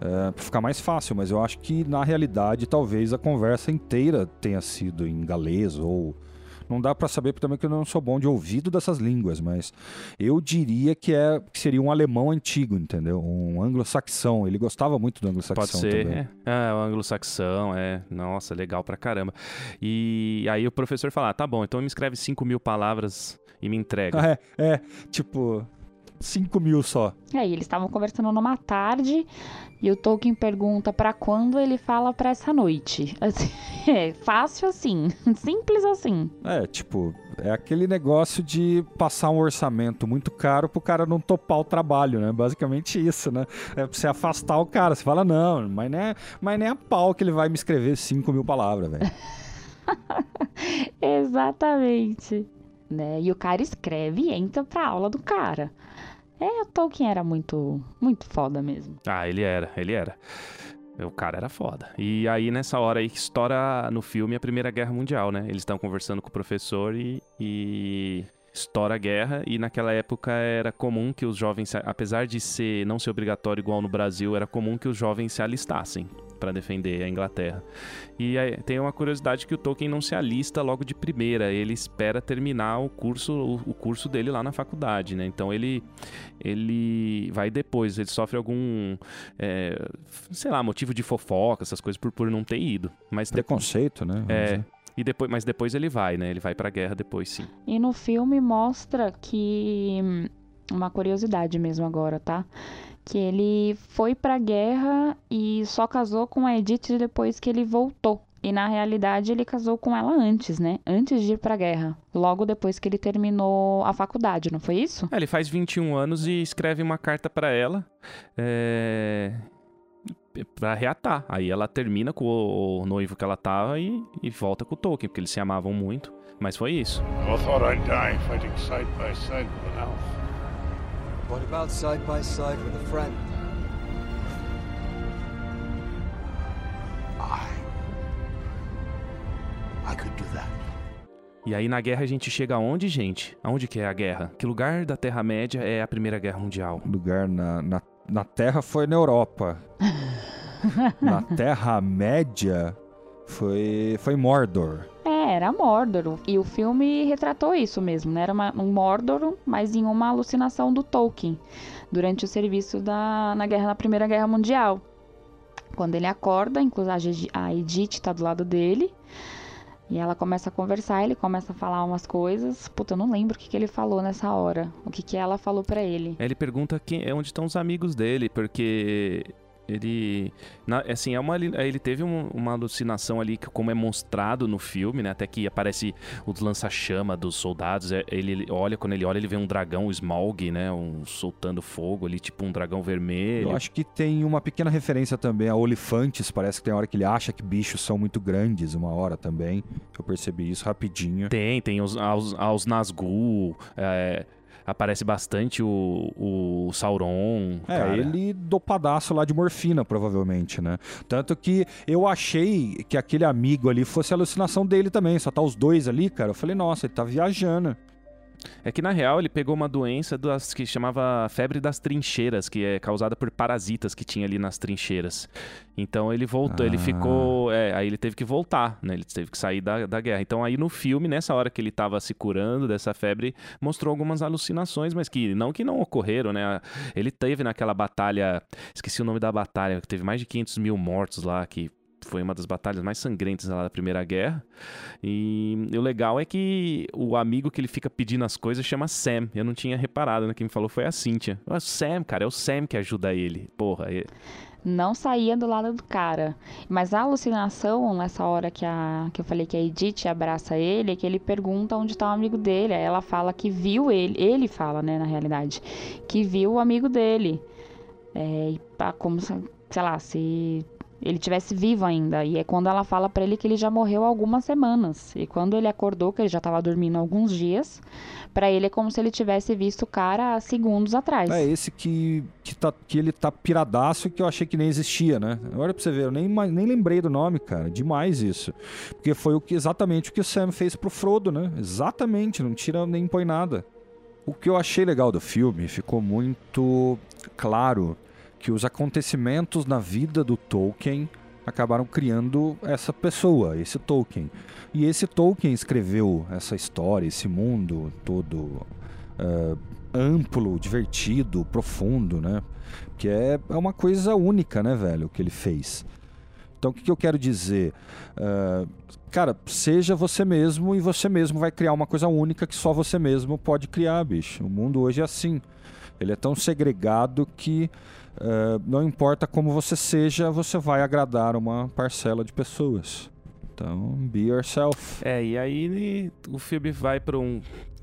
É, pra ficar mais fácil, mas eu acho que na realidade talvez a conversa inteira tenha sido em galês ou não dá para saber também que eu não sou bom de ouvido dessas línguas, mas eu diria que, é, que seria um alemão antigo, entendeu? Um anglo-saxão. Ele gostava muito do anglo-saxão Pode ser, também. É, é o anglo-saxão, é. Nossa, legal pra caramba. E aí o professor fala, ah, tá bom, então me escreve 5 mil palavras e me entrega. É, é, tipo, 5 mil só. É, e eles estavam conversando numa tarde e o Tolkien pergunta para quando ele fala para essa noite. Assim, é fácil assim, simples assim. É, tipo, é aquele negócio de passar um orçamento muito caro pro cara não topar o trabalho, né? Basicamente isso, né? É pra você afastar o cara. Você fala, não, mas nem, é, mas nem a pau que ele vai me escrever 5 mil palavras, velho. Exatamente. Né? E o cara escreve e entra pra aula do cara. É, o Tolkien era muito, muito foda mesmo. Ah, ele era, ele era. O cara era foda. E aí, nessa hora aí, estoura no filme a Primeira Guerra Mundial, né? Eles estão conversando com o professor e, e estoura a guerra e naquela época era comum que os jovens, apesar de ser não ser obrigatório igual no Brasil, era comum que os jovens se alistassem para defender a Inglaterra. E aí, tem uma curiosidade que o Tolkien não se alista logo de primeira, ele espera terminar o curso, o, o curso dele lá na faculdade, né? Então ele ele vai depois, ele sofre algum, é, sei lá, motivo de fofoca, essas coisas por, por não ter ido. Mas preconceito, né? é. Dizer. E depois, mas depois ele vai, né? Ele vai pra guerra depois, sim. E no filme mostra que. Uma curiosidade mesmo agora, tá? Que ele foi para a guerra e só casou com a Edith depois que ele voltou. E na realidade ele casou com ela antes, né? Antes de ir pra guerra. Logo depois que ele terminou a faculdade, não foi isso? É, ele faz 21 anos e escreve uma carta para ela. É... Pra reatar. Aí ela termina com o noivo que ela tava e, e volta com o Tolkien, porque eles se amavam muito. Mas foi isso. I thought I'd die fighting side by side with an elf. What about side by side with a friend? I. I could do that. E aí na guerra a gente chega aonde, gente? Aonde que é a guerra? Que lugar da Terra-média é a Primeira Guerra Mundial? Lugar na, na, na Terra foi na Europa. na Terra-média foi, foi Mordor. É, era Mordor. E o filme retratou isso mesmo, né? Era uma, um Mordor, mas em uma alucinação do Tolkien, durante o serviço da, na, guerra, na Primeira Guerra Mundial. Quando ele acorda, inclusive a Edith tá do lado dele, e ela começa a conversar, ele começa a falar umas coisas. Puta, eu não lembro o que, que ele falou nessa hora. O que, que ela falou para ele. Ele pergunta quem, onde estão os amigos dele, porque ele na, assim é uma ele teve um, uma alucinação ali que como é mostrado no filme né até que aparece os lança-chama dos soldados é, ele, ele, olha quando ele olha ele vê um dragão o Smaug né um soltando fogo ali tipo um dragão vermelho. Eu acho que tem uma pequena referência também a olifantes parece que tem hora que ele acha que bichos são muito grandes uma hora também. Eu percebi isso rapidinho. Tem tem os aos, aos Nazgûl é, aparece bastante o, o Sauron. É, cara. ele dopadaço lá de morfina, provavelmente, né? Tanto que eu achei que aquele amigo ali fosse a alucinação dele também. Só tá os dois ali, cara. Eu falei, nossa, ele tá viajando. É que na real ele pegou uma doença das, que chamava febre das trincheiras, que é causada por parasitas que tinha ali nas trincheiras. Então ele voltou, ah. ele ficou. É, aí ele teve que voltar, né? Ele teve que sair da, da guerra. Então aí no filme, nessa hora que ele estava se curando dessa febre, mostrou algumas alucinações, mas que não que não ocorreram, né? Ele teve naquela batalha. Esqueci o nome da batalha, que teve mais de 500 mil mortos lá, que foi uma das batalhas mais sangrentas lá da Primeira Guerra. E, e, o legal é que o amigo que ele fica pedindo as coisas chama Sam. Eu não tinha reparado, né? Quem me falou foi a Cynthia. O Sam, cara, é o Sam que ajuda ele. Porra. É... Não saía do lado do cara. Mas a alucinação, nessa hora que, a, que eu falei que a Edith abraça ele, é que ele pergunta onde está o amigo dele. Aí ela fala que viu ele. Ele fala, né, na realidade, que viu o amigo dele. É, como, sei lá, se ele tivesse vivo ainda. E é quando ela fala para ele que ele já morreu há algumas semanas. E quando ele acordou, que ele já estava dormindo alguns dias, para ele é como se ele tivesse visto o cara há segundos atrás. É esse que, que, tá, que ele tá piradaço que eu achei que nem existia, né? Olha pra você ver, eu nem, nem lembrei do nome, cara. Demais isso. Porque foi o que, exatamente o que o Sam fez pro Frodo, né? Exatamente, não tira nem põe nada. O que eu achei legal do filme ficou muito claro que os acontecimentos na vida do Tolkien acabaram criando essa pessoa, esse Tolkien. E esse Tolkien escreveu essa história, esse mundo todo uh, amplo, divertido, profundo, né? Que é, é uma coisa única, né, velho, o que ele fez. Então, o que, que eu quero dizer? Uh, cara, seja você mesmo e você mesmo vai criar uma coisa única que só você mesmo pode criar, bicho. O mundo hoje é assim. Ele é tão segregado que uh, não importa como você seja, você vai agradar uma parcela de pessoas. Então, be yourself. É, e aí o filme vai para um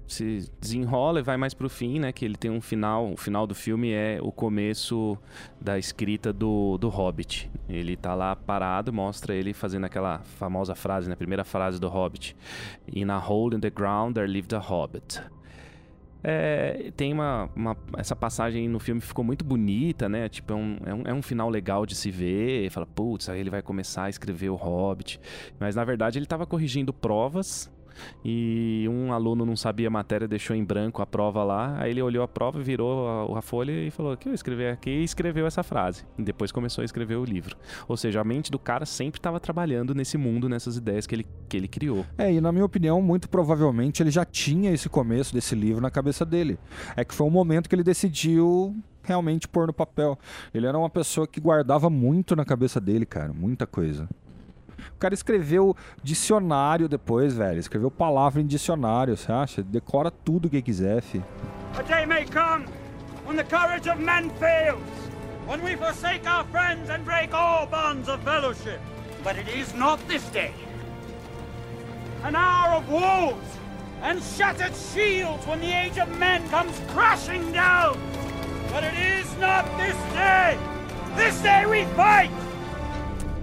se desenrola e vai mais pro fim, né? Que ele tem um final. O final do filme é o começo da escrita do, do Hobbit. Ele tá lá parado, mostra ele fazendo aquela famosa frase, né? Primeira frase do Hobbit. In a hole in the ground there lived a hobbit. É, tem uma, uma, Essa passagem no filme ficou muito bonita, né? Tipo, é um, é um, é um final legal de se ver. Fala, putz, aí ele vai começar a escrever o Hobbit. Mas na verdade ele estava corrigindo provas e um aluno não sabia a matéria, deixou em branco a prova lá. Aí ele olhou a prova, virou a, a folha e falou: que eu escrevi aqui e escreveu essa frase. E depois começou a escrever o livro. Ou seja, a mente do cara sempre estava trabalhando nesse mundo, nessas ideias que ele, que ele criou. É, e na minha opinião, muito provavelmente ele já tinha esse começo desse livro na cabeça dele. É que foi um momento que ele decidiu realmente pôr no papel. Ele era uma pessoa que guardava muito na cabeça dele, cara, muita coisa. O cara escreveu dicionário depois, velho. Escreveu palavra em dicionário, você acha? Decora tudo o que quiser, fi. A day may come when the courage of men fails, when we forsake our friends and break all bonds of fellowship. But it is not this day. An hour of woes and shattered shields when the age of men comes crashing down. But it is not this day. This day we fight.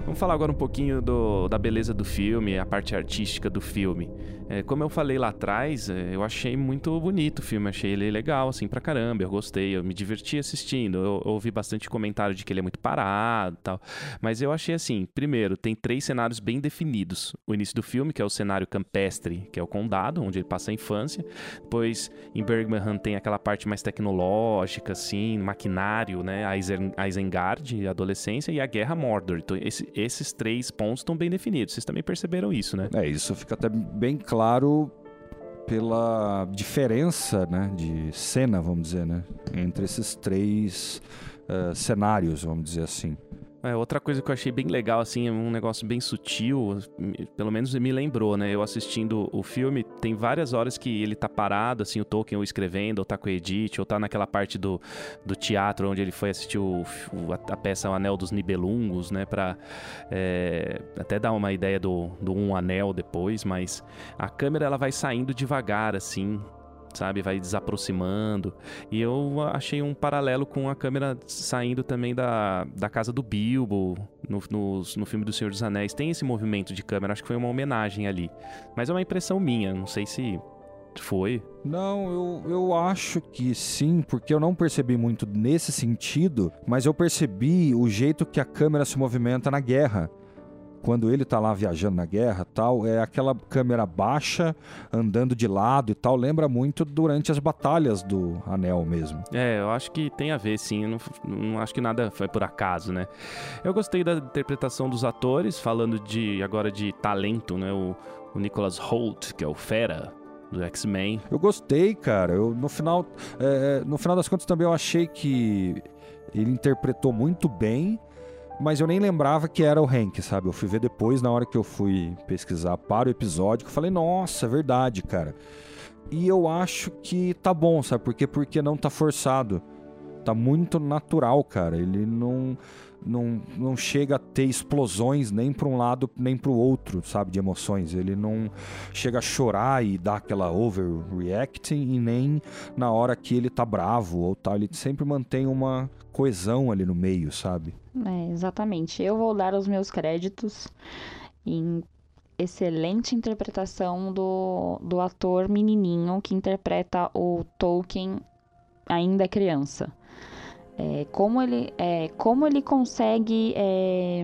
Vamos falar agora um pouquinho do, da beleza do filme, a parte artística do filme. É, como eu falei lá atrás, é, eu achei muito bonito o filme, achei ele legal, assim, pra caramba. Eu gostei, eu me diverti assistindo. Eu, eu ouvi bastante comentário de que ele é muito parado tal. Mas eu achei assim: primeiro, tem três cenários bem definidos. O início do filme, que é o cenário campestre, que é o condado, onde ele passa a infância. Depois, em Bergman tem aquela parte mais tecnológica, assim, maquinário, né? A Isengard, a adolescência, e a Guerra Mordor. Então, esse, esses três pontos estão bem definidos. Vocês também perceberam isso, né? É, isso fica até bem claro claro pela diferença né, de cena, vamos dizer, né, entre esses três uh, cenários, vamos dizer assim. É, outra coisa que eu achei bem legal, assim, é um negócio bem sutil, pelo menos me lembrou, né? Eu assistindo o filme, tem várias horas que ele tá parado, assim, o Tolkien ou escrevendo, ou tá com o Edith, ou tá naquela parte do, do teatro onde ele foi assistir o, a, a, peça O Anel dos Nibelungos, né? Pra é, até dar uma ideia do, do Um Anel depois, mas a câmera ela vai saindo devagar, assim, sabe? Vai desaproximando. E eu achei um paralelo com a câmera saindo também da, da casa do Bilbo no, no, no filme do Senhor dos Anéis. Tem esse movimento de câmera, acho que foi uma homenagem ali. Mas é uma impressão minha, não sei se foi. Não, eu, eu acho que sim, porque eu não percebi muito nesse sentido, mas eu percebi o jeito que a câmera se movimenta na guerra quando ele tá lá viajando na guerra tal, é aquela câmera baixa, andando de lado e tal, lembra muito durante as batalhas do Anel mesmo. É, eu acho que tem a ver, sim. Eu não, não acho que nada foi por acaso, né? Eu gostei da interpretação dos atores, falando de agora de talento, né? O, o Nicholas Holt, que é o Fera, do X-Men. Eu gostei, cara. Eu, no, final, é, no final das contas também eu achei que ele interpretou muito bem, mas eu nem lembrava que era o Hank, sabe? Eu fui ver depois, na hora que eu fui pesquisar para o episódio, que eu falei, nossa, é verdade, cara. E eu acho que tá bom, sabe? Porque porque não tá forçado. Tá muito natural, cara. Ele não não, não chega a ter explosões nem para um lado nem para o outro, sabe, de emoções. Ele não chega a chorar e dar aquela overreacting e nem na hora que ele tá bravo ou tal. Ele sempre mantém uma coesão ali no meio, sabe? É, exatamente. Eu vou dar os meus créditos em excelente interpretação do, do ator menininho que interpreta o Tolkien ainda criança. É, como, ele, é, como ele consegue é,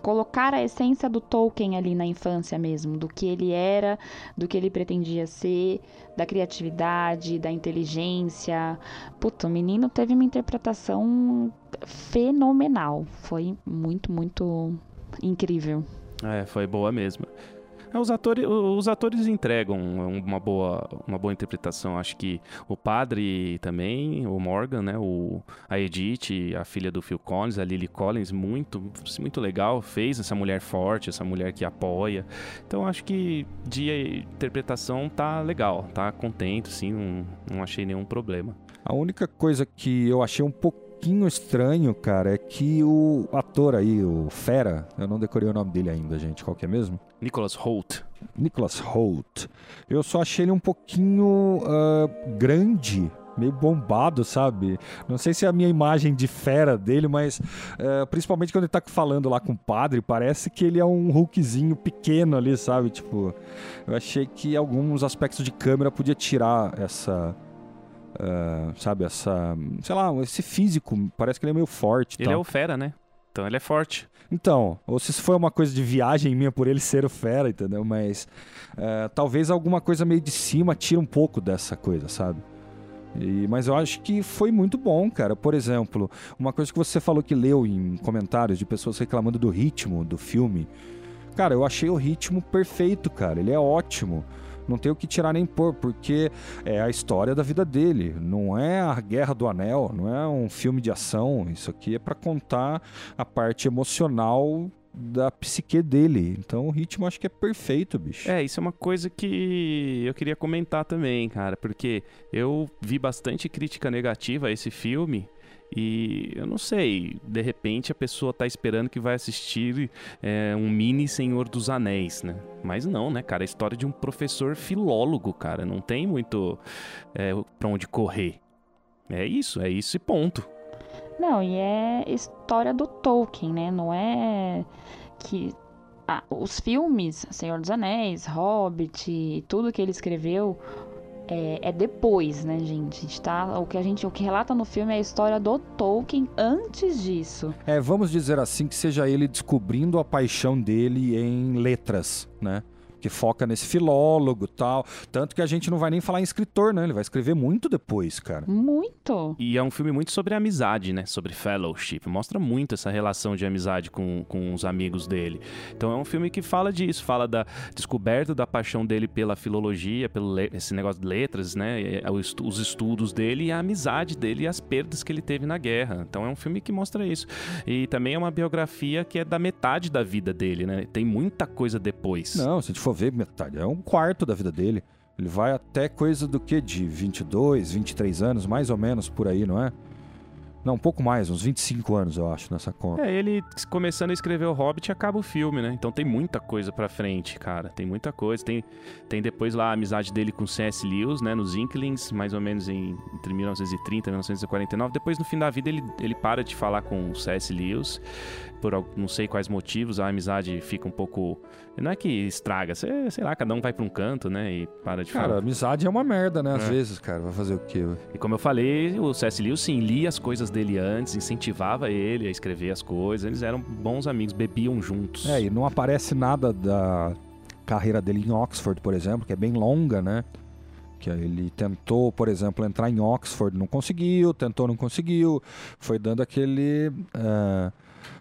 colocar a essência do Tolkien ali na infância mesmo, do que ele era, do que ele pretendia ser, da criatividade, da inteligência. Puta, o menino teve uma interpretação fenomenal. Foi muito, muito incrível. É, foi boa mesmo. É, os, atores, os atores entregam uma boa, uma boa interpretação. Acho que o padre também, o Morgan, né? O, a Edith, a filha do Phil Collins, a Lily Collins, muito, muito legal. Fez essa mulher forte, essa mulher que apoia. Então acho que de interpretação tá legal, tá contente, sim, não, não achei nenhum problema. A única coisa que eu achei um pouco pouquinho estranho, cara, é que o ator aí, o Fera, eu não decorei o nome dele ainda, gente, qual que é mesmo? Nicholas Holt. Nicholas Holt. Eu só achei ele um pouquinho uh, grande meio bombado, sabe? Não sei se é a minha imagem de fera dele, mas uh, principalmente quando ele tá falando lá com o padre, parece que ele é um Hulkzinho pequeno ali, sabe? Tipo, eu achei que alguns aspectos de câmera podia tirar essa Uh, sabe, essa. Sei lá, esse físico, parece que ele é meio forte. Ele tal. é o fera, né? Então ele é forte. Então, ou se isso foi uma coisa de viagem minha por ele ser o fera, entendeu? Mas uh, talvez alguma coisa meio de cima tire um pouco dessa coisa, sabe? E, mas eu acho que foi muito bom, cara. Por exemplo, uma coisa que você falou que leu em comentários de pessoas reclamando do ritmo do filme. Cara, eu achei o ritmo perfeito, cara. Ele é ótimo não tem o que tirar nem pôr, porque é a história da vida dele, não é a Guerra do Anel, não é um filme de ação, isso aqui é para contar a parte emocional da psique dele. Então o ritmo acho que é perfeito, bicho. É, isso é uma coisa que eu queria comentar também, cara, porque eu vi bastante crítica negativa a esse filme e eu não sei, de repente a pessoa tá esperando que vai assistir é, um mini Senhor dos Anéis, né? Mas não, né, cara? A história de um professor filólogo, cara. Não tem muito é, pra onde correr. É isso, é isso e ponto. Não, e é história do Tolkien, né? Não é que. Ah, os filmes, Senhor dos Anéis, Hobbit, tudo que ele escreveu é, é, depois, né, gente? Tá, o que a gente, o que relata no filme é a história do Tolkien antes disso. É, vamos dizer assim que seja ele descobrindo a paixão dele em letras, né? Que foca nesse filólogo tal. Tanto que a gente não vai nem falar em escritor, né? Ele vai escrever muito depois, cara. Muito. E é um filme muito sobre amizade, né? Sobre fellowship. Mostra muito essa relação de amizade com, com os amigos dele. Então é um filme que fala disso, fala da descoberta da paixão dele pela filologia, pelo esse negócio de letras, né? Os estudos dele e a amizade dele e as perdas que ele teve na guerra. Então é um filme que mostra isso. E também é uma biografia que é da metade da vida dele, né? Tem muita coisa depois. Não, se a gente for for ver, metade, é um quarto da vida dele. Ele vai até coisa do que? De 22, 23 anos, mais ou menos por aí, não é? Não, um pouco mais, uns 25 anos, eu acho, nessa conta. É, ele começando a escrever o Hobbit acaba o filme, né? Então tem muita coisa pra frente, cara. Tem muita coisa. Tem, tem depois lá a amizade dele com C.S. Lewis, né? Nos Inklings, mais ou menos em, entre 1930 e 1949. Depois, no fim da vida, ele, ele para de falar com o C.S. Lewis. Por não sei quais motivos, a amizade fica um pouco não é que estraga, sei, sei lá, cada um vai pra um canto, né? E para de cara, falar. Cara, amizade é uma merda, né? Às é. vezes, cara, vai fazer o quê? E como eu falei, o C.S. Lewis, sim, lia as coisas dele antes, incentivava ele a escrever as coisas. Eles eram bons amigos, bebiam juntos. É, e não aparece nada da carreira dele em Oxford, por exemplo, que é bem longa, né? Que ele tentou, por exemplo, entrar em Oxford, não conseguiu, tentou, não conseguiu, foi dando aquele. Uh,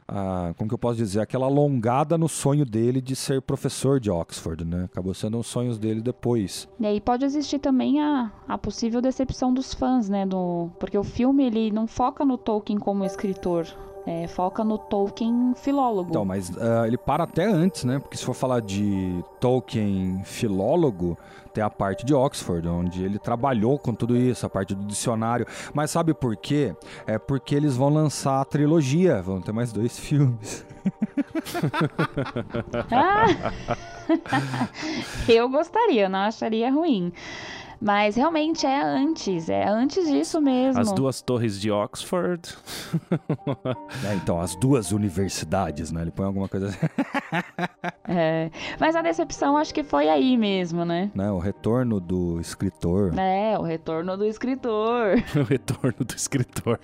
uh, como que eu posso dizer? Aquela alongada no sonho dele de ser professor de Oxford, né? Acabou sendo um sonhos dele depois. E aí pode existir também a, a possível decepção dos fãs, né? Do, porque o filme ele não foca no Tolkien como escritor, é, foca no Tolkien filólogo. Então, mas uh, ele para até antes, né? Porque se for falar de Tolkien filólogo, tem a parte de Oxford, onde ele trabalhou com tudo isso, a parte do dicionário. Mas sabe por quê? É porque eles vão lançar a trilogia, vão ter mais dois filmes. ah! Eu gostaria, não acharia ruim. Mas realmente é antes, é antes disso mesmo. As duas torres de Oxford. é, então, as duas universidades, né? Ele põe alguma coisa assim. é, mas a decepção acho que foi aí mesmo, né? né? O retorno do escritor. É, o retorno do escritor. o retorno do escritor.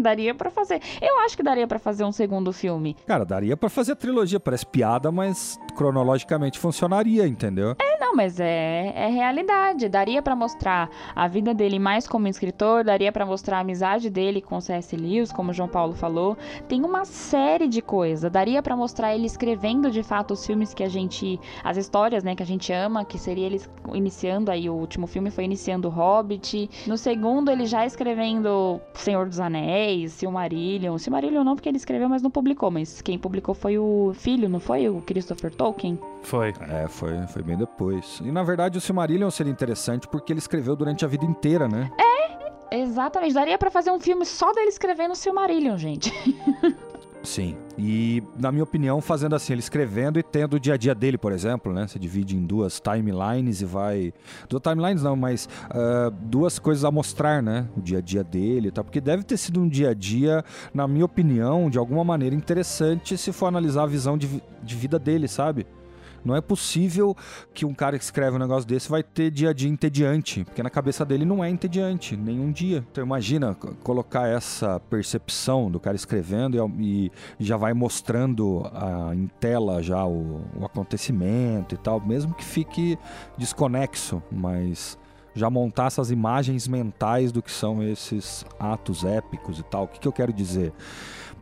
daria para fazer. Eu acho que daria para fazer um segundo filme. Cara, daria para fazer a trilogia, parece piada, mas cronologicamente funcionaria, entendeu? É, não, mas é, é realidade. Daria para mostrar a vida dele mais como escritor, daria para mostrar a amizade dele com C.S. Lewis, como o João Paulo falou. Tem uma série de coisas. Daria para mostrar ele escrevendo de fato os filmes que a gente, as histórias, né, que a gente ama, que seria ele iniciando aí o último filme foi iniciando o Hobbit. No segundo ele já escrevendo Senhor dos Anéis, Silmarillion. Silmarillion não porque ele escreveu, mas não publicou, mas quem publicou foi o filho, não foi o Christopher Tolkien? Foi. É, foi, foi bem depois. E na verdade o Silmarillion seria interessante porque ele escreveu durante a vida inteira, né? É, exatamente. Daria para fazer um filme só dele escrevendo o Silmarillion, gente. Sim. E, na minha opinião, fazendo assim, ele escrevendo e tendo o dia a dia dele, por exemplo, né? Você divide em duas timelines e vai. Duas timelines não, mas uh, duas coisas a mostrar, né? O dia a dia dele tá? Porque deve ter sido um dia a dia, na minha opinião, de alguma maneira interessante se for analisar a visão de, de vida dele, sabe? Não é possível que um cara que escreve um negócio desse vai ter dia a dia entediante, porque na cabeça dele não é entediante, nenhum dia. Então imagina colocar essa percepção do cara escrevendo e, e já vai mostrando a, em tela já o, o acontecimento e tal, mesmo que fique desconexo, mas já montar essas imagens mentais do que são esses atos épicos e tal. O que, que eu quero dizer?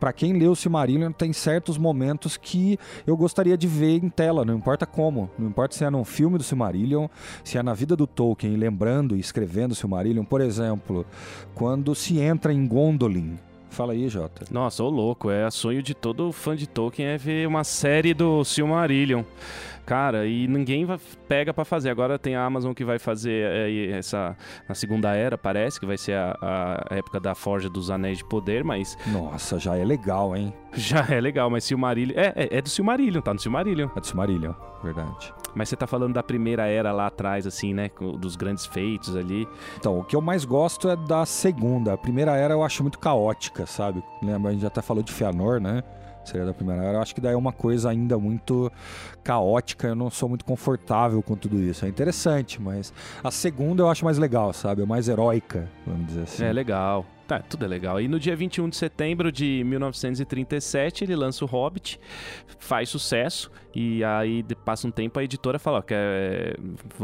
Para quem leu Silmarillion, tem certos momentos que eu gostaria de ver em tela, não importa como. Não importa se é num filme do Silmarillion, se é na vida do Tolkien, lembrando e escrevendo o Silmarillion. Por exemplo, quando se entra em Gondolin, Fala aí, Jota. Nossa, ô louco, é sonho de todo fã de Tolkien é ver uma série do Silmarillion. Cara, e ninguém vai, pega para fazer. Agora tem a Amazon que vai fazer é, essa na segunda era, parece que vai ser a, a, época da Forja dos Anéis de Poder, mas Nossa, já é legal, hein? Já é legal, mas Silmarillion é, é, é do Silmarillion, tá no Silmarillion. É do Silmarillion, verdade. Mas você tá falando da primeira era lá atrás, assim, né? Dos grandes feitos ali. Então, o que eu mais gosto é da segunda. A primeira era eu acho muito caótica, sabe? Lembra, a gente já até falou de Feanor, né? Seria da primeira era. Eu acho que daí é uma coisa ainda muito caótica. Eu não sou muito confortável com tudo isso. É interessante, mas a segunda eu acho mais legal, sabe? É mais heróica, vamos dizer assim. É legal. Tá, tudo é legal. E no dia 21 de setembro de 1937, ele lança o Hobbit, faz sucesso, e aí passa um tempo a editora fala, ó, quer...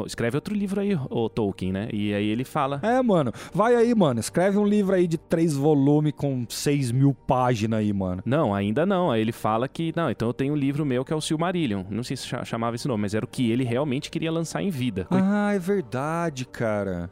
escreve outro livro aí, o Tolkien, né? E aí ele fala... É, mano, vai aí, mano, escreve um livro aí de três volumes com 6 mil páginas aí, mano. Não, ainda não. Aí ele fala que, não, então eu tenho um livro meu que é o Silmarillion. Não sei se chamava esse nome, mas era o que ele realmente queria lançar em vida. Ah, é verdade, cara.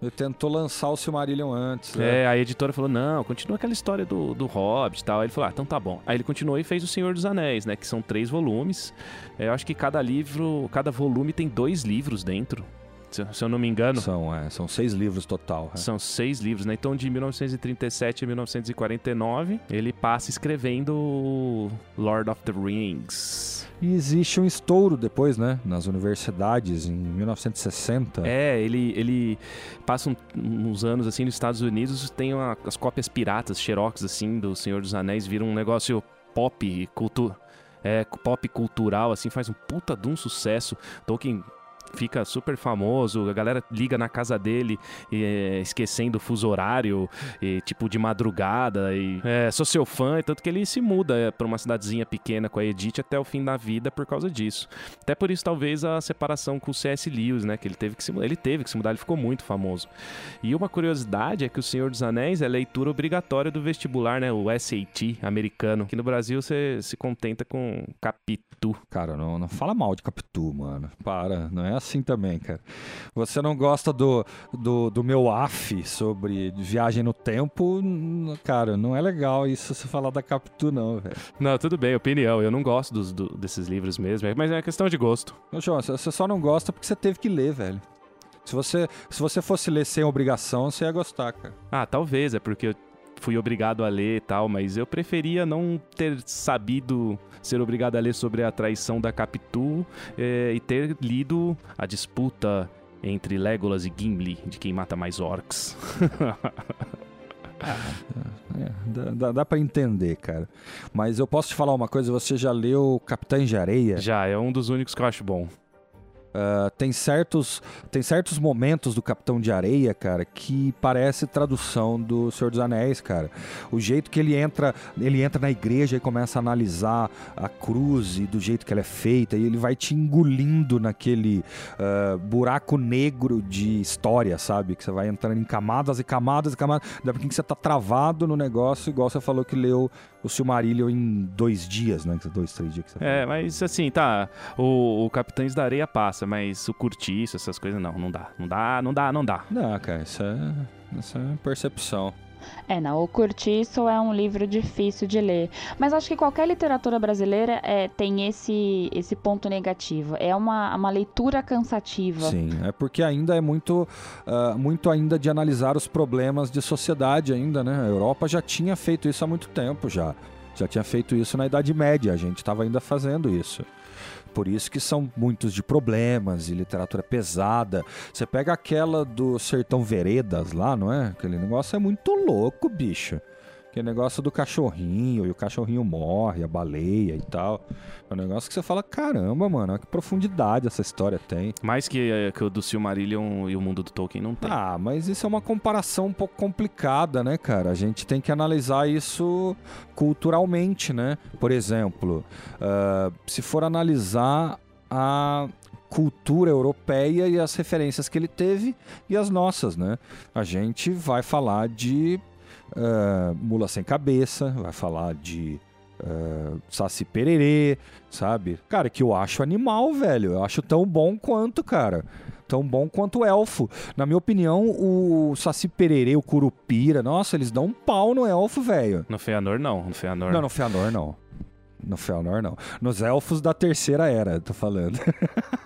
Ele tentou lançar o Silmarillion antes. Né? É, a editora falou: não, continua aquela história do, do Hobbit e tal. Aí ele falou: ah, então tá bom. Aí ele continuou e fez O Senhor dos Anéis, né? Que são três volumes. É, eu acho que cada livro, cada volume tem dois livros dentro. Se, eu não me engano. São, é, são seis livros total. É. São seis livros, né? Então, de 1937 a 1949, ele passa escrevendo Lord of the Rings. E existe um estouro depois, né? Nas universidades, em 1960. É, ele, ele passa um, uns anos, assim, nos Estados Unidos, tem uma, as cópias piratas, xerox, assim, do Senhor dos Anéis, vira um negócio pop, cultura. É, pop cultural, assim, faz um puta de um sucesso. Tolkien fica super famoso, a galera liga na casa dele, e, esquecendo o fuso horário, e, tipo de madrugada, e é, sou seu fã, tanto que ele se muda é, para uma cidadezinha pequena com a Edith até o fim da vida por causa disso. Até por isso, talvez, a separação com o C.S. Lewis, né? Que ele teve que se. Ele teve que se mudar, ele ficou muito famoso. E uma curiosidade é que O Senhor dos Anéis é leitura obrigatória do vestibular, né? O SAT americano. Aqui no Brasil você se contenta com Capitu. Cara, não, não fala mal de Capitu, mano. Para, não é também, cara. Você não gosta do, do, do meu AF sobre viagem no tempo, cara, não é legal isso você falar da Capitu, não, velho. Não, tudo bem, opinião. Eu não gosto dos, do, desses livros mesmo, mas é questão de gosto. Ô, João, você só não gosta porque você teve que ler, velho. Se você, se você fosse ler sem obrigação, você ia gostar, cara. Ah, talvez, é porque eu fui obrigado a ler e tal, mas eu preferia não ter sabido ser obrigado a ler sobre a traição da Capitu é, e ter lido a disputa entre Legolas e Gimli, de quem mata mais orcs. é, dá, dá, dá para entender, cara. Mas eu posso te falar uma coisa, você já leu Capitães de Areia? Já, é um dos únicos que eu acho bom. Uh, tem, certos, tem certos momentos do Capitão de Areia, cara, que parece tradução do Senhor dos Anéis, cara. O jeito que ele entra, ele entra na igreja e começa a analisar a cruz e do jeito que ela é feita, e ele vai te engolindo naquele uh, buraco negro de história, sabe? Que você vai entrando em camadas e camadas e camadas. Daqui a você tá travado no negócio, igual você falou que leu o Silmarillion em dois dias, né? Dois, três dias que você É, mas assim, tá. O, o Capitães da Areia passa, mas o curtiço, essas coisas, não, não dá. Não dá, não dá, não dá. Não, cara, isso é, isso é percepção. É, não, o Curtiço é um livro difícil de ler. Mas acho que qualquer literatura brasileira é, tem esse, esse ponto negativo. É uma, uma leitura cansativa. Sim, é porque ainda é muito, uh, muito ainda de analisar os problemas de sociedade ainda, né? A Europa já tinha feito isso há muito tempo já. Já tinha feito isso na Idade Média, a gente estava ainda fazendo isso. Por isso que são muitos de problemas e literatura pesada. Você pega aquela do Sertão Veredas lá, não é? Aquele negócio é muito louco, bicho. Aquele negócio do cachorrinho, e o cachorrinho morre, a baleia e tal. É um negócio que você fala, caramba, mano, que profundidade essa história tem. Mais que, eh, que o do Silmarillion e o mundo do Tolkien não tem. Ah, mas isso é uma comparação um pouco complicada, né, cara? A gente tem que analisar isso culturalmente, né? Por exemplo, uh, se for analisar a cultura europeia e as referências que ele teve e as nossas, né? A gente vai falar de uh, Mula Sem Cabeça, vai falar de uh, Saci Pererê, sabe? Cara, que eu acho animal, velho. Eu acho tão bom quanto, cara. Tão bom quanto o elfo. Na minha opinião, o Saci Pererê, o Curupira, nossa, eles dão um pau no elfo, velho. No Feanor, não. No Feanor. Não, no Feanor, não. No Feanor, não. Nos elfos da terceira era, tô falando.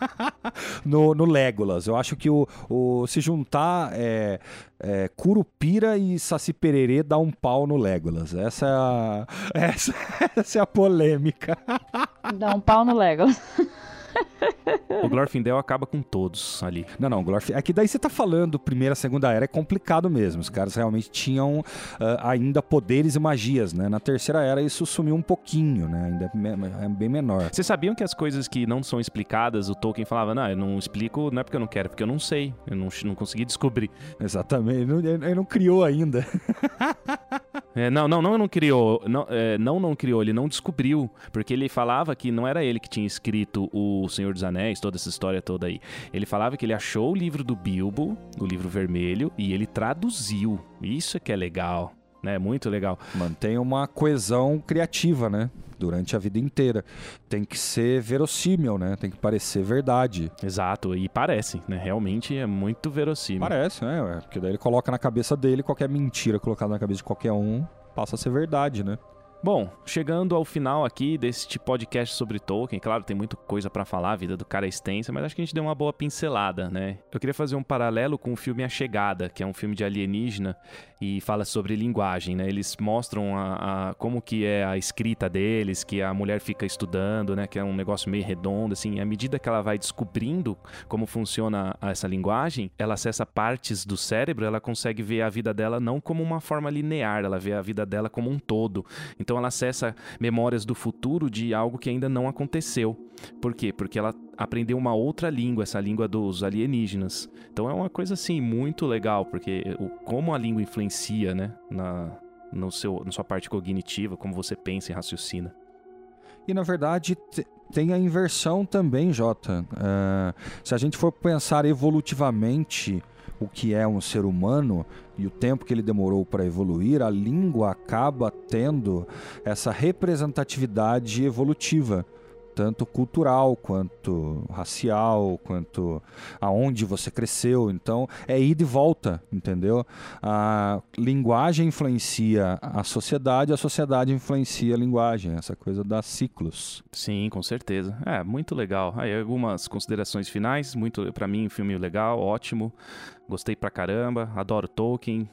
no, no Legolas. Eu acho que o, o se juntar é, é, Curupira e Saci Pererê dá um pau no Legolas. Essa é a, essa, essa é a polêmica. Dá um pau no Legolas. o Glorfindel acaba com todos ali. Não, não, Glorfindel. É que daí você tá falando primeira, segunda era, é complicado mesmo. Os caras realmente tinham uh, ainda poderes e magias, né? Na terceira era isso sumiu um pouquinho, né? Ainda é, é bem menor. Vocês sabiam que as coisas que não são explicadas, o Tolkien falava, não, eu não explico, não é porque eu não quero, é porque eu não sei. Eu não, não consegui descobrir. Exatamente. Ele não, ele não criou ainda. É, não, não, não, não criou. Não, é, não, não criou, ele não descobriu. Porque ele falava que não era ele que tinha escrito o Senhor dos Anéis, toda essa história toda aí. Ele falava que ele achou o livro do Bilbo, o livro vermelho, e ele traduziu. Isso é que é legal, né? Muito legal. Mantém uma coesão criativa, né? Durante a vida inteira. Tem que ser verossímil, né? Tem que parecer verdade. Exato, e parece, né? Realmente é muito verossímil. Parece, né? Porque daí ele coloca na cabeça dele qualquer mentira colocada na cabeça de qualquer um passa a ser verdade, né? Bom, chegando ao final aqui deste podcast sobre Tolkien, claro, tem muita coisa para falar, a vida do cara é extensa, mas acho que a gente deu uma boa pincelada, né? Eu queria fazer um paralelo com o filme A Chegada, que é um filme de alienígena e fala sobre linguagem, né? Eles mostram a, a, como que é a escrita deles, que a mulher fica estudando, né? Que é um negócio meio redondo, assim. À medida que ela vai descobrindo como funciona essa linguagem, ela acessa partes do cérebro, ela consegue ver a vida dela não como uma forma linear, ela vê a vida dela como um todo. Então, Então ela acessa memórias do futuro de algo que ainda não aconteceu. Por quê? Porque ela aprendeu uma outra língua, essa língua dos alienígenas. Então é uma coisa assim muito legal, porque o, como a língua influencia, né, na, no seu, na sua parte cognitiva, como você pensa e raciocina. E na verdade tem a inversão também, Jota. Uh, se a gente for pensar evolutivamente o que é um ser humano e o tempo que ele demorou para evoluir, a língua acaba tendo essa representatividade evolutiva tanto cultural quanto racial, quanto aonde você cresceu. Então, é ida e volta, entendeu? A linguagem influencia a sociedade, a sociedade influencia a linguagem, essa coisa dá ciclos. Sim, com certeza. É, muito legal. Aí algumas considerações finais, muito para mim um filme legal, ótimo. Gostei pra caramba, adoro Tolkien,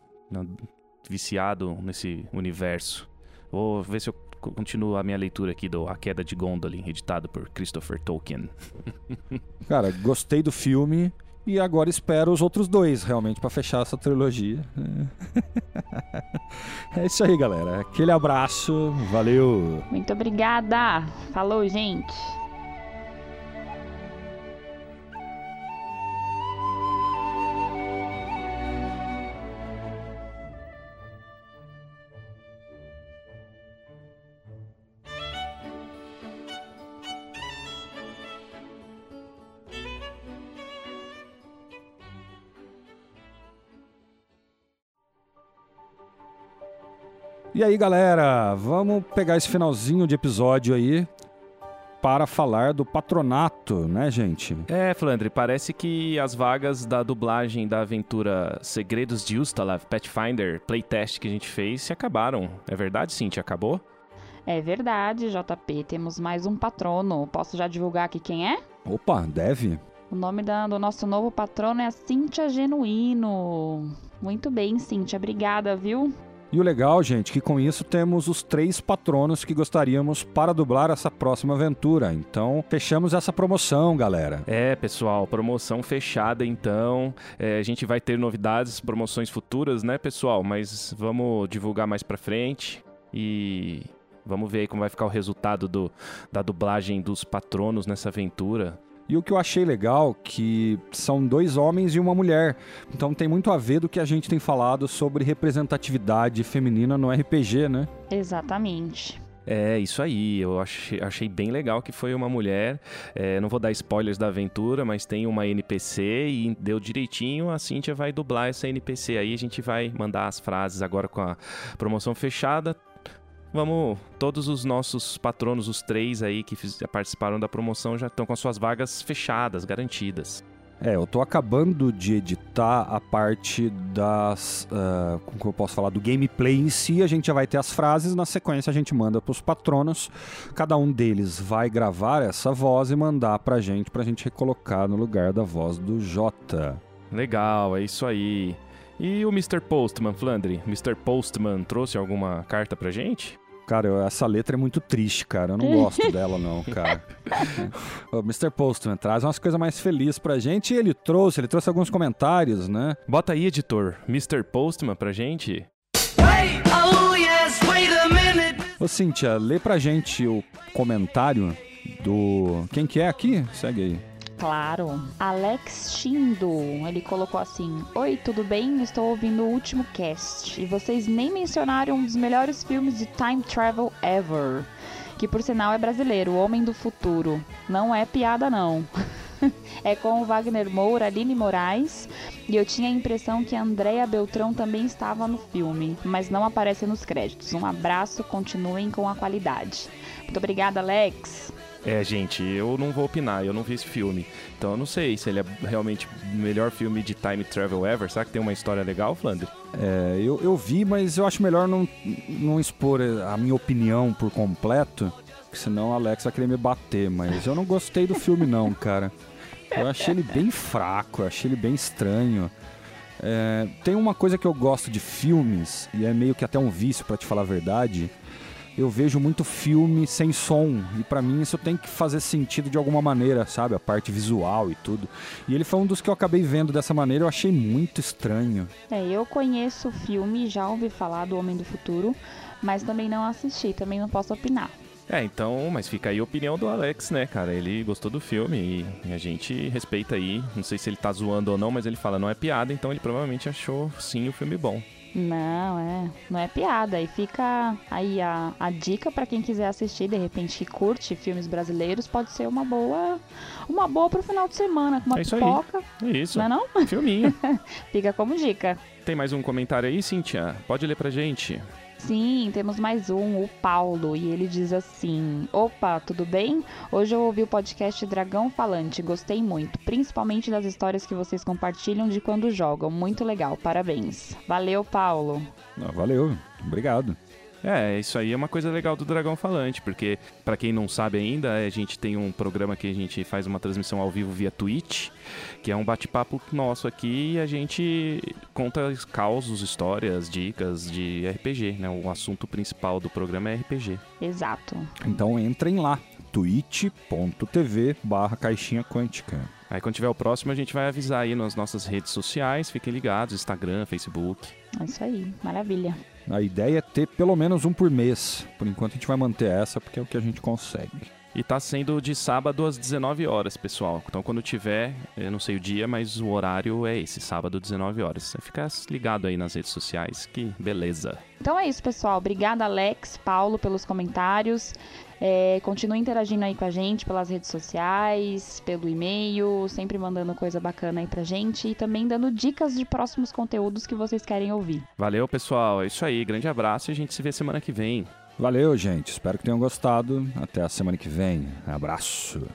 viciado nesse universo. Vou ver se eu continuo a minha leitura aqui do A Queda de Gondolin, editado por Christopher Tolkien. Cara, gostei do filme e agora espero os outros dois, realmente, para fechar essa trilogia. É isso aí, galera. Aquele abraço, valeu. Muito obrigada. Falou, gente. E aí, galera, vamos pegar esse finalzinho de episódio aí para falar do patronato, né, gente? É, Flandre, parece que as vagas da dublagem da aventura Segredos de Ustalav Pathfinder Playtest que a gente fez se acabaram. É verdade, Cintia? Acabou? É verdade, JP. Temos mais um patrono. Posso já divulgar aqui quem é? Opa, deve. O nome da, do nosso novo patrono é a Cintia Genuíno. Muito bem, Cintia. Obrigada, viu? E o legal, gente, que com isso temos os três patronos que gostaríamos para dublar essa próxima aventura. Então, fechamos essa promoção, galera. É, pessoal, promoção fechada então. É, a gente vai ter novidades, promoções futuras, né, pessoal? Mas vamos divulgar mais pra frente e vamos ver aí como vai ficar o resultado do, da dublagem dos patronos nessa aventura. E o que eu achei legal que são dois homens e uma mulher. Então tem muito a ver do que a gente tem falado sobre representatividade feminina no RPG, né? Exatamente. É, isso aí. Eu achei, achei bem legal que foi uma mulher. É, não vou dar spoilers da aventura, mas tem uma NPC e deu direitinho. A Cintia vai dublar essa NPC aí. A gente vai mandar as frases agora com a promoção fechada. Vamos, todos os nossos patronos, os três aí que participaram da promoção, já estão com as suas vagas fechadas, garantidas. É, eu tô acabando de editar a parte das. Uh, como que eu posso falar? Do gameplay em si. A gente já vai ter as frases, na sequência a gente manda pros patronos. Cada um deles vai gravar essa voz e mandar pra gente, pra gente recolocar no lugar da voz do Jota. Legal, é isso aí. E o Mr. Postman, Flandre? Mr. Postman trouxe alguma carta pra gente? Cara, essa letra é muito triste, cara. Eu não gosto dela, não, cara. o Mr. Postman traz umas coisas mais felizes pra gente e ele trouxe, ele trouxe alguns comentários, né? Bota aí, editor, Mr. Postman pra gente. Ô, Cíntia, lê pra gente o comentário do. Quem que é aqui? Segue aí. Claro. Alex Shindo, ele colocou assim: Oi, tudo bem? Estou ouvindo o último cast e vocês nem mencionaram um dos melhores filmes de time travel ever. Que por sinal é brasileiro, O Homem do Futuro. Não é piada, não. é com o Wagner Moura, Aline Moraes, e eu tinha a impressão que Andrea Beltrão também estava no filme, mas não aparece nos créditos. Um abraço, continuem com a qualidade. Muito obrigada, Alex. É, gente, eu não vou opinar, eu não vi esse filme. Então eu não sei se ele é realmente o melhor filme de time travel ever. Será que tem uma história legal, Flandre? É, eu, eu vi, mas eu acho melhor não, não expor a minha opinião por completo, senão a Alex vai querer me bater. Mas eu não gostei do filme, não, cara. Eu achei ele bem fraco, eu achei ele bem estranho. É, tem uma coisa que eu gosto de filmes, e é meio que até um vício, para te falar a verdade eu vejo muito filme sem som. E para mim isso tem que fazer sentido de alguma maneira, sabe? A parte visual e tudo. E ele foi um dos que eu acabei vendo dessa maneira, eu achei muito estranho. É, eu conheço o filme, já ouvi falar do Homem do Futuro, mas também não assisti, também não posso opinar. É, então, mas fica aí a opinião do Alex, né, cara? Ele gostou do filme e a gente respeita aí. Não sei se ele tá zoando ou não, mas ele fala não é piada, então ele provavelmente achou sim o filme bom. Não, é. Não é piada. E fica aí a, a dica para quem quiser assistir, de repente, que curte filmes brasileiros, pode ser uma boa. Uma boa pro final de semana, com uma É isso aí. pipoca. É isso. Não é não? Filminho. Fica como dica. Tem mais um comentário aí, Cíntia? Pode ler pra gente. Sim, temos mais um, o Paulo, e ele diz assim: Opa, tudo bem? Hoje eu ouvi o podcast Dragão Falante, gostei muito, principalmente das histórias que vocês compartilham de quando jogam. Muito legal, parabéns. Valeu, Paulo. Ah, valeu, obrigado. É, isso aí é uma coisa legal do Dragão Falante, porque pra quem não sabe ainda, a gente tem um programa que a gente faz uma transmissão ao vivo via Twitch, que é um bate-papo nosso aqui e a gente conta causos, histórias, dicas de RPG, né? O assunto principal do programa é RPG. Exato. Então entrem lá, twitch.tv barra caixinha quântica. Aí quando tiver o próximo, a gente vai avisar aí nas nossas redes sociais, fiquem ligados, Instagram, Facebook. É isso aí, maravilha. A ideia é ter pelo menos um por mês. Por enquanto a gente vai manter essa porque é o que a gente consegue. E tá sendo de sábado às 19 horas, pessoal. Então quando tiver, eu não sei o dia, mas o horário é esse, sábado, 19 horas. Você fica ligado aí nas redes sociais, que beleza. Então é isso, pessoal. Obrigada, Alex, Paulo, pelos comentários. É, continue interagindo aí com a gente pelas redes sociais, pelo e-mail, sempre mandando coisa bacana aí pra gente e também dando dicas de próximos conteúdos que vocês querem ouvir. Valeu, pessoal. É isso aí. Grande abraço e a gente se vê semana que vem. Valeu, gente. Espero que tenham gostado. Até a semana que vem. Abraço.